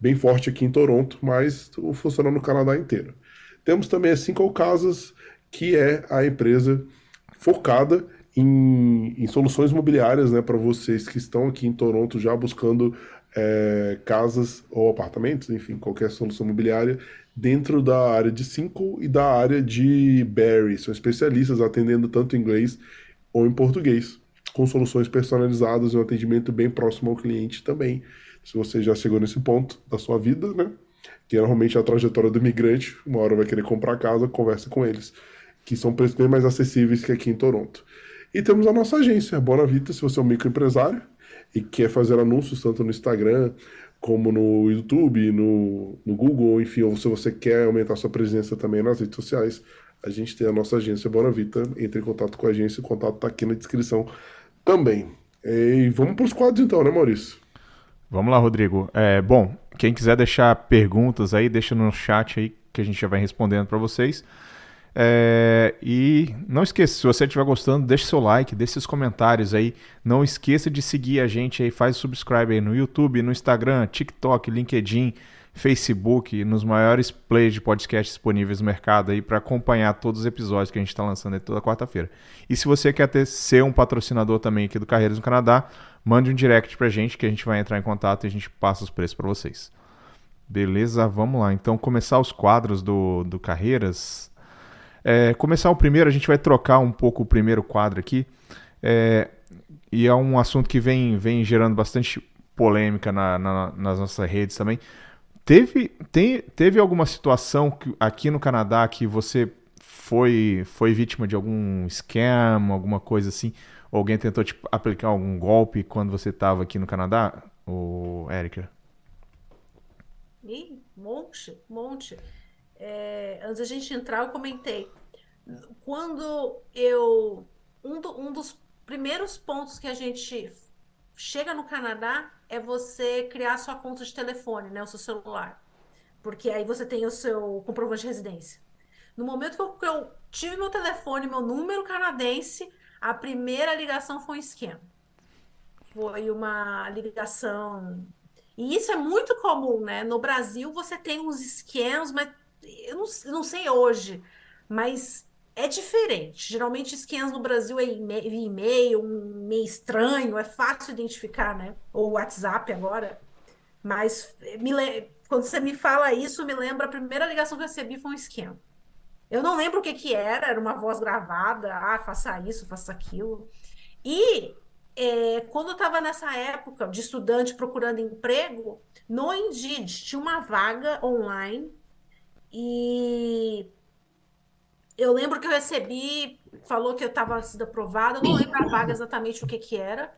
S1: Bem forte aqui em Toronto, mas funcionando no Canadá inteiro. Temos também a Cinco Casas, que é a empresa focada em, em soluções imobiliárias, né, para vocês que estão aqui em Toronto já buscando é, casas ou apartamentos, enfim, qualquer solução imobiliária dentro da área de 5 e da área de Barry. São especialistas atendendo tanto em inglês ou em português, com soluções personalizadas e um atendimento bem próximo ao cliente também. Se você já chegou nesse ponto da sua vida, né? Que é normalmente a trajetória do imigrante, uma hora vai querer comprar casa, conversa com eles, que são preços bem mais acessíveis que aqui em Toronto. E temos a nossa agência, a Bona Vita, se você é um microempresário e quer fazer anúncios tanto no Instagram como no YouTube, no, no Google, enfim, ou se você quer aumentar sua presença também nas redes sociais, a gente tem a nossa agência Bona Vita. Entre em contato com a agência, o contato está aqui na descrição também. E vamos para os quadros então, né, Maurício?
S3: Vamos lá, Rodrigo. É, bom, quem quiser deixar perguntas aí, deixa no chat aí que a gente já vai respondendo para vocês. É, e não esqueça, se você estiver gostando, deixe seu like, deixe seus comentários aí. Não esqueça de seguir a gente aí, faz subscribe aí no YouTube, no Instagram, TikTok, LinkedIn, Facebook, nos maiores plays de podcast disponíveis no mercado aí para acompanhar todos os episódios que a gente está lançando aí toda quarta-feira. E se você quer ter, ser um patrocinador também aqui do Carreiras no Canadá, mande um direct para a gente que a gente vai entrar em contato e a gente passa os preços para vocês. Beleza, vamos lá. Então, começar os quadros do, do Carreiras. É, começar o primeiro, a gente vai trocar um pouco o primeiro quadro aqui. É, e é um assunto que vem, vem gerando bastante polêmica na, na, nas nossas redes também. Teve, tem, teve alguma situação que, aqui no Canadá que você foi, foi vítima de algum scam, alguma coisa assim? Alguém tentou tipo, aplicar algum golpe quando você estava aqui no Canadá, ou Érica?
S2: Ih, monte, monte é, antes da gente entrar, eu comentei. Quando eu. Um, do, um dos primeiros pontos que a gente chega no Canadá é você criar sua conta de telefone, né? O seu celular. Porque aí você tem o seu comprovante de residência. No momento que eu, que eu tive meu telefone, meu número canadense, a primeira ligação foi um esquema. Foi uma ligação. E isso é muito comum, né? No Brasil você tem uns esquemas, mas eu não, não sei hoje, mas é diferente. Geralmente esquemas no Brasil é e-mail, um meio estranho, é fácil identificar, né? Ou WhatsApp agora. Mas me, quando você me fala isso, me lembra a primeira ligação que eu recebi foi um esquema. Eu não lembro o que que era, era uma voz gravada, ah, faça isso, faça aquilo. E é, quando eu estava nessa época de estudante procurando emprego, no Indeed tinha uma vaga online e eu lembro que eu recebi, falou que eu estava sido aprovada, não lembro a vaga exatamente o que que era.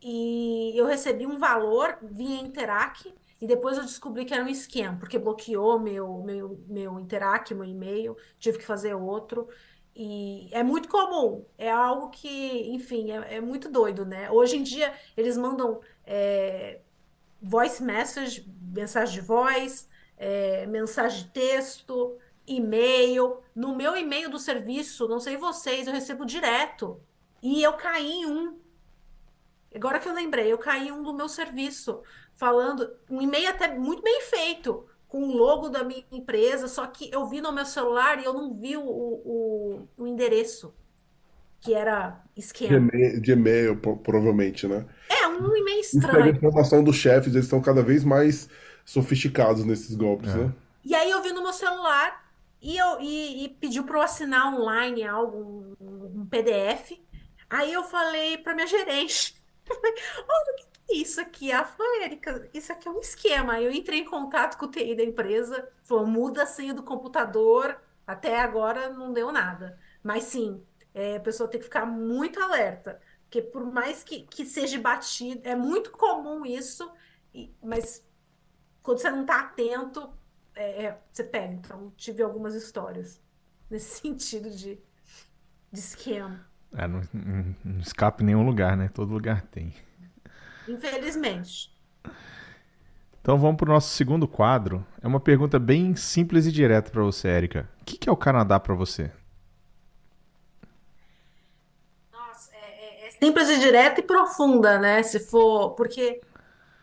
S2: E eu recebi um valor via Interac e depois eu descobri que era um esquema, porque bloqueou meu meu meu Interac, meu e-mail, tive que fazer outro. E é muito comum, é algo que, enfim, é, é muito doido, né? Hoje em dia, eles mandam é, voice message, mensagem de voz, é, mensagem de texto, e-mail. No meu e-mail do serviço, não sei vocês, eu recebo direto. E eu caí em um. Agora que eu lembrei, eu caí em um do meu serviço, falando, um e-mail até muito bem feito com o logo da minha empresa, só que eu vi no meu celular e eu não vi o, o, o endereço, que era esquema.
S1: De e-mail, provavelmente, né?
S2: É, um e-mail estranho.
S1: Isso é a informação dos chefes, eles estão cada vez mais sofisticados nesses golpes, é. né?
S2: E aí eu vi no meu celular e, eu, e, e pediu para eu assinar online algo, um, um PDF. Aí eu falei para minha gerente, olha, o que isso aqui, a falou, Erika, isso aqui é um esquema. Eu entrei em contato com o TI da empresa, falou, muda a senha do computador, até agora não deu nada. Mas sim, é, a pessoa tem que ficar muito alerta, porque por mais que, que seja batido, é muito comum isso, mas quando você não está atento, é, é, você pega. Então, tive algumas histórias nesse sentido de, de esquema.
S3: É, não, não, não escapa em nenhum lugar, né? Todo lugar tem.
S2: Infelizmente.
S3: Então vamos para o nosso segundo quadro. É uma pergunta bem simples e direta para você, Érica. O que é o Canadá para você?
S2: Nossa, é, é, é, simples e direta e profunda, né? Se for, porque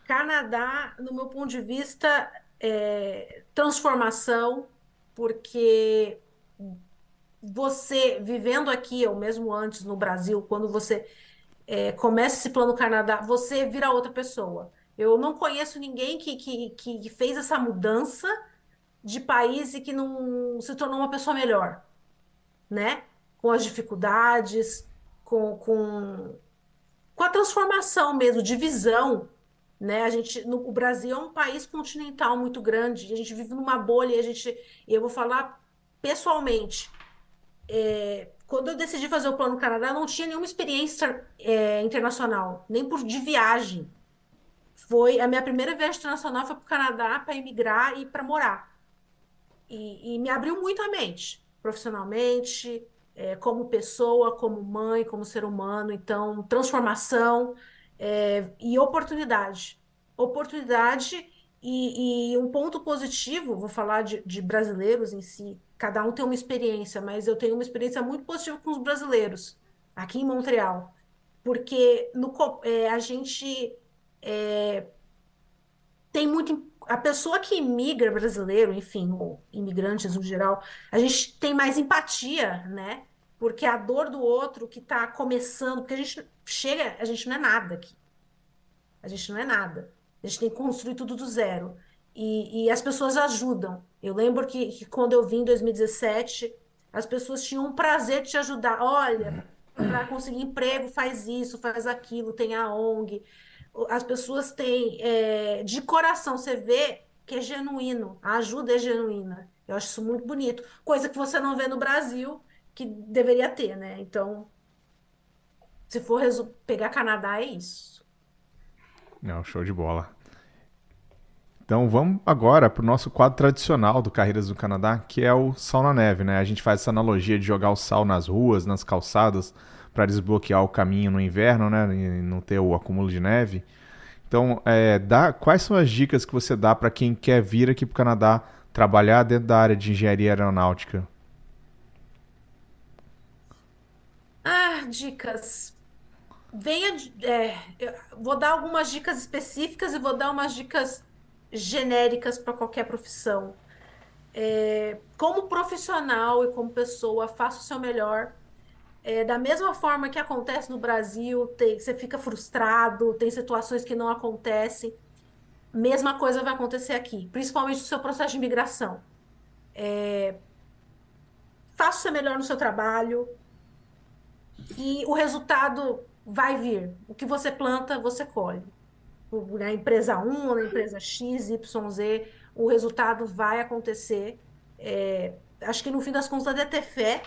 S2: Canadá, no meu ponto de vista, é transformação, porque você vivendo aqui, ou mesmo antes no Brasil, quando você é, começa esse plano Canadá, você vira outra pessoa. Eu não conheço ninguém que, que, que fez essa mudança de país e que não se tornou uma pessoa melhor, né? Com as dificuldades, com, com, com a transformação mesmo, de visão, né? A gente, no, o Brasil é um país continental muito grande, a gente vive numa bolha, a gente, eu vou falar pessoalmente, é, quando eu decidi fazer o plano Canadá, não tinha nenhuma experiência é, internacional, nem por de viagem. Foi a minha primeira viagem internacional foi para o Canadá para emigrar e para morar. E, e, me abriu muito a mente, profissionalmente, é, como pessoa, como mãe, como ser humano. Então, transformação é, e oportunidade. Oportunidade e, e, um ponto positivo, vou falar de, de brasileiros em si, cada um tem uma experiência, mas eu tenho uma experiência muito positiva com os brasileiros, aqui em Montreal. Porque no, é, a gente é, tem muito. A pessoa que imigra brasileiro, enfim, ou imigrantes no geral, a gente tem mais empatia, né? Porque a dor do outro que está começando, porque a gente chega, a gente não é nada aqui. A gente não é nada. A gente tem que construir tudo do zero. E, e as pessoas ajudam. Eu lembro que, que, quando eu vim em 2017, as pessoas tinham um prazer de te ajudar. Olha, para conseguir emprego, faz isso, faz aquilo, tem a ONG. As pessoas têm, é, de coração, você vê que é genuíno, a ajuda é genuína. Eu acho isso muito bonito. Coisa que você não vê no Brasil, que deveria ter, né? Então, se for pegar Canadá, é isso.
S3: Não, show de bola. Então vamos agora para o nosso quadro tradicional do Carreiras do Canadá, que é o sal na neve, né? A gente faz essa analogia de jogar o sal nas ruas, nas calçadas, para desbloquear o caminho no inverno, né? E não ter o acúmulo de neve. Então, é, dá, quais são as dicas que você dá para quem quer vir aqui para o Canadá trabalhar dentro da área de engenharia aeronáutica?
S2: Ah, dicas. Venha. É, vou dar algumas dicas específicas e vou dar umas dicas genéricas para qualquer profissão. É, como profissional e como pessoa, faça o seu melhor. É, da mesma forma que acontece no Brasil, tem, você fica frustrado, tem situações que não acontecem. Mesma coisa vai acontecer aqui, principalmente no seu processo de imigração. É, faça o seu melhor no seu trabalho e o resultado vai vir. O que você planta, você colhe na empresa 1 ou na empresa X, Y, Z, o resultado vai acontecer. É, acho que no fim das contas é ter fé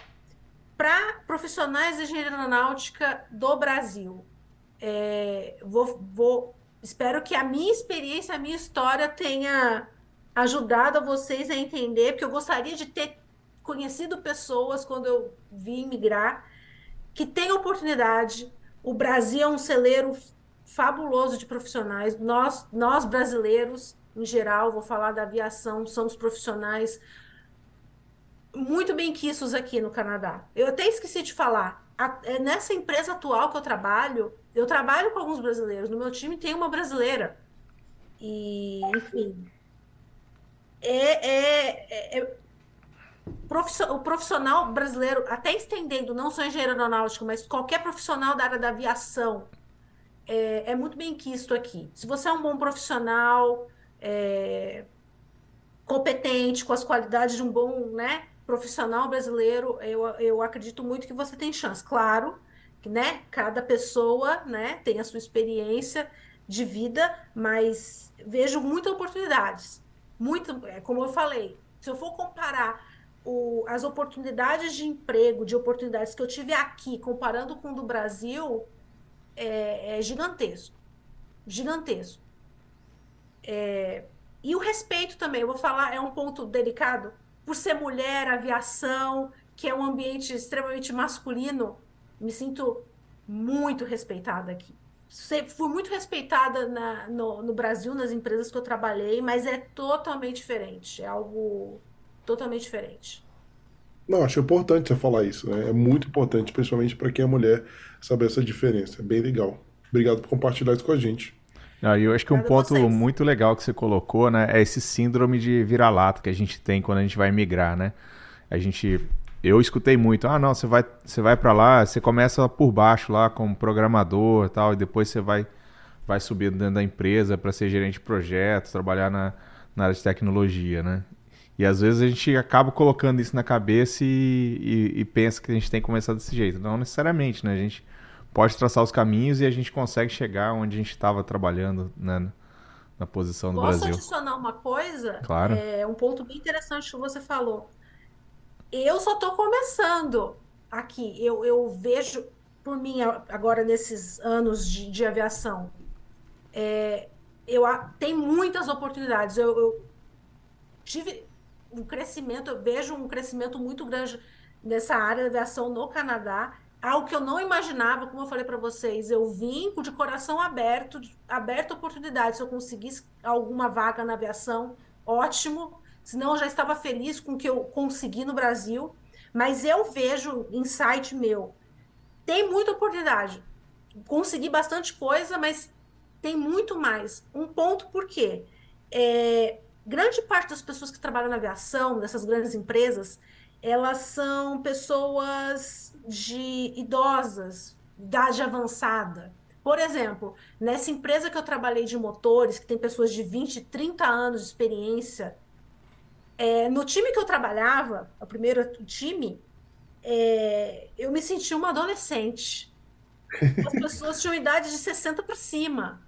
S2: para profissionais de engenharia aeronáutica do Brasil. É, vou, vou, espero que a minha experiência, a minha história tenha ajudado vocês a entender, porque eu gostaria de ter conhecido pessoas quando eu vim migrar que têm oportunidade. O Brasil é um celeiro fabuloso de profissionais. Nós, nós brasileiros, em geral, vou falar da aviação, somos profissionais muito bem quistos aqui no Canadá. Eu até esqueci de falar. A, é, nessa empresa atual que eu trabalho, eu trabalho com alguns brasileiros. No meu time tem uma brasileira. E, enfim. É, é, é, o profissional brasileiro, até estendendo, não só engenheiro aeronáutico, mas qualquer profissional da área da aviação, é, é muito bem quisto aqui. Se você é um bom profissional, é, competente, com as qualidades de um bom né, profissional brasileiro, eu, eu acredito muito que você tem chance. Claro que né, cada pessoa né, tem a sua experiência de vida, mas vejo muitas oportunidades. Muito, é, como eu falei, se eu for comparar o, as oportunidades de emprego, de oportunidades que eu tive aqui, comparando com o do Brasil, é, é gigantesco. Gigantesco. É, e o respeito também, eu vou falar, é um ponto delicado. Por ser mulher, aviação, que é um ambiente extremamente masculino, me sinto muito respeitada aqui. Fui muito respeitada na, no, no Brasil, nas empresas que eu trabalhei, mas é totalmente diferente. É algo totalmente diferente.
S1: Não, acho importante você falar isso. Né? É muito importante, principalmente para quem é mulher, saber essa diferença. É bem legal. Obrigado por compartilhar isso com a gente.
S3: Ah, eu acho que um ponto muito legal que você colocou, né, é esse síndrome de vira-lata que a gente tem quando a gente vai migrar, né? A gente, eu escutei muito, ah, não, você vai, você vai para lá, você começa por baixo lá como programador, tal, e depois você vai, vai subindo dentro da empresa para ser gerente de projetos, trabalhar na, na área de tecnologia, né? E às vezes a gente acaba colocando isso na cabeça e, e, e, pensa que a gente tem que começar desse jeito. Não necessariamente, né? A gente pode traçar os caminhos e a gente consegue chegar onde a gente estava trabalhando né? na posição do
S2: Posso
S3: Brasil.
S2: Posso adicionar uma coisa?
S3: Claro.
S2: É um ponto bem interessante que você falou. Eu só estou começando aqui. Eu, eu vejo, por mim, agora nesses anos de, de aviação, é, eu, tem muitas oportunidades. Eu, eu tive um crescimento, eu vejo um crescimento muito grande nessa área de aviação no Canadá, algo que eu não imaginava, como eu falei para vocês, eu vim de coração aberto, aberto a oportunidades, se eu conseguisse alguma vaga na aviação, ótimo, senão eu já estava feliz com o que eu consegui no Brasil, mas eu vejo insight meu, tem muita oportunidade, consegui bastante coisa, mas tem muito mais. Um ponto por quê? É, grande parte das pessoas que trabalham na aviação, dessas grandes empresas, elas são pessoas de idosas, idade avançada. Por exemplo, nessa empresa que eu trabalhei de motores, que tem pessoas de 20, 30 anos de experiência, é, no time que eu trabalhava, o primeiro time, é, eu me senti uma adolescente. As pessoas tinham idade de 60 para cima.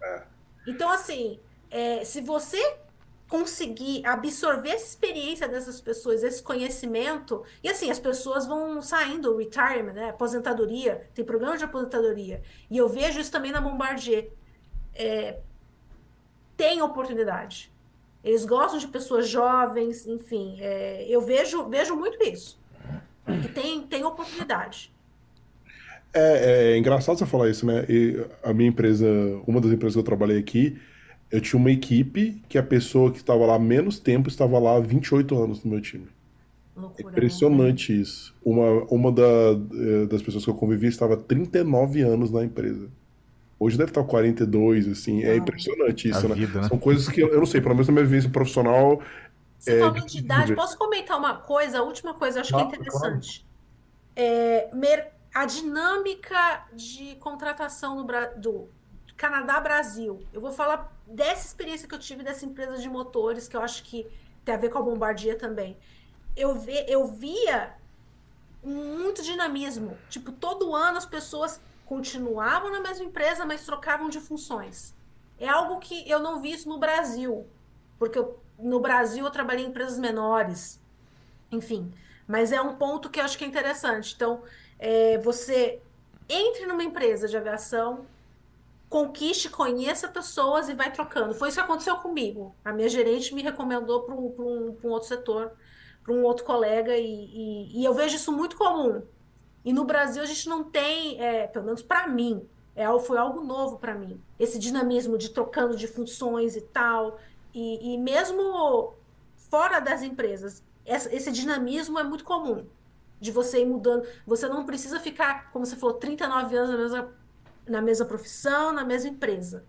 S2: É. Então, assim, é, se você conseguir absorver essa experiência dessas pessoas, esse conhecimento, e assim, as pessoas vão saindo, retirement, né, aposentadoria, tem programa de aposentadoria, e eu vejo isso também na Bombardier. É, tem oportunidade. Eles gostam de pessoas jovens, enfim, é, eu vejo, vejo muito isso. Que tem, tem oportunidade.
S1: É, é, engraçado você falar isso, né? E a minha empresa, uma das empresas que eu trabalhei aqui, eu tinha uma equipe que a pessoa que estava lá menos tempo estava lá há 28 anos no meu time. Loucura, Impressionante né? isso. Uma, uma da, eh, das pessoas que eu convivi estava 39 anos na empresa. Hoje deve estar 42, assim. É impressionante isso, né? Vida, né? São coisas que eu, eu, não sei, pelo menos na minha vivência profissional.
S2: Você é, falou de idade, posso comentar uma coisa? A última coisa, eu acho claro, que é interessante. Claro. É, a dinâmica de contratação no, do Canadá-Brasil. Eu vou falar dessa experiência que eu tive dessa empresa de motores, que eu acho que tem a ver com a Bombardier também. Eu, ve, eu via muito dinamismo. Tipo, todo ano as pessoas continuavam na mesma empresa, mas trocavam de funções. É algo que eu não vi isso no Brasil, porque eu, no Brasil eu trabalhei em empresas menores, enfim. Mas é um ponto que eu acho que é interessante. Então, é, você entre numa empresa de aviação, conquiste, conheça pessoas e vai trocando. Foi isso que aconteceu comigo. A minha gerente me recomendou para um, um, um, outro setor, para um outro colega, e, e, e, eu vejo isso muito comum. E no Brasil a gente não tem, é, pelo menos para mim, é, foi algo novo para mim. Esse dinamismo de trocando de funções e tal. E, e mesmo fora das empresas, esse dinamismo é muito comum. De você ir mudando. Você não precisa ficar, como você falou, 39 anos na mesma, na mesma profissão, na mesma empresa.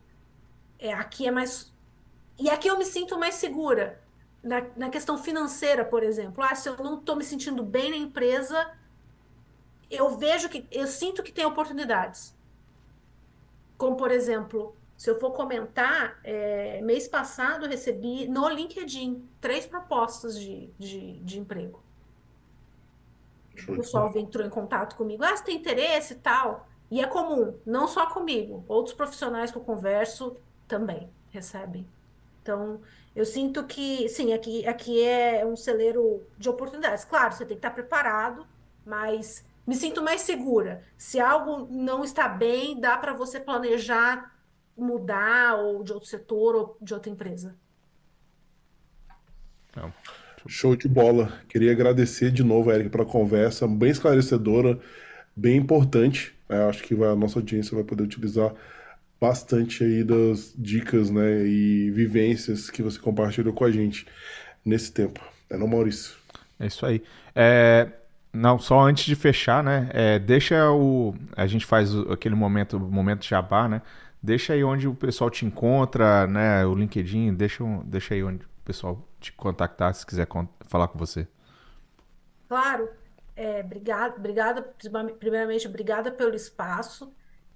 S2: É, aqui é mais. E aqui eu me sinto mais segura. Na, na questão financeira, por exemplo. Ah, se eu não estou me sentindo bem na empresa, eu vejo que. Eu sinto que tem oportunidades. Como, por exemplo, se eu for comentar, é, mês passado eu recebi no LinkedIn três propostas de, de, de emprego. O pessoal entrou em contato comigo, ah, você tem interesse e tal. E é comum, não só comigo, outros profissionais que eu converso também recebem. Então, eu sinto que, sim, aqui, aqui é um celeiro de oportunidades. Claro, você tem que estar preparado, mas me sinto mais segura. Se algo não está bem, dá para você planejar mudar ou de outro setor ou de outra empresa.
S1: Não. Show de bola. Queria agradecer de novo, Eric, pela conversa, bem esclarecedora, bem importante. Né? Acho que a nossa audiência vai poder utilizar bastante aí das dicas né, e vivências que você compartilhou com a gente nesse tempo. É não, Maurício?
S3: É isso aí. É, não, só antes de fechar, né? É, deixa o. A gente faz aquele momento, momento jabá, né? Deixa aí onde o pessoal te encontra, né? O LinkedIn, deixa, deixa aí onde o pessoal te contactar se quiser falar com você.
S2: Claro. É, obrigada, obrigada, primeiramente, obrigada pelo espaço.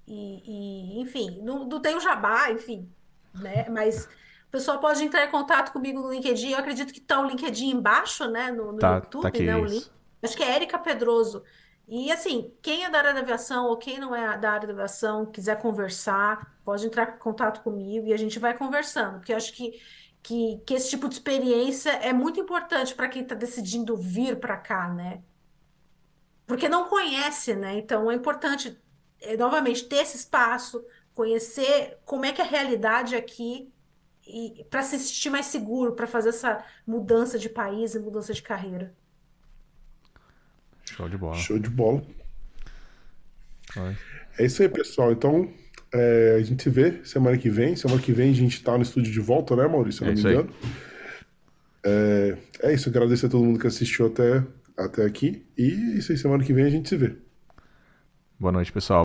S2: E, e enfim, não, não tem o jabá, enfim, né? Mas o pessoal pode entrar em contato comigo no LinkedIn. Eu acredito que está o LinkedIn embaixo, né? No, no
S3: tá,
S2: YouTube,
S3: tá aqui,
S2: né?
S3: O
S2: link. Acho que é Érica Pedroso. E assim, quem é da área da aviação ou quem não é da área da aviação, quiser conversar, pode entrar em contato comigo e a gente vai conversando, porque eu acho que, que, que esse tipo de experiência é muito importante para quem está decidindo vir para cá, né? Porque não conhece, né? Então é importante, é, novamente, ter esse espaço, conhecer como é que é a realidade aqui e para se sentir mais seguro, para fazer essa mudança de país e mudança de carreira.
S3: Show de bola.
S1: Show de bola. É isso aí, pessoal. Então, é, a gente se vê semana que vem. Semana que vem a gente tá no estúdio de volta, né, Maurício? Se não é me engano. É, é, isso. Agradecer a todo mundo que assistiu até, até aqui. E isso aí, semana que vem a gente se vê.
S3: Boa noite, pessoal.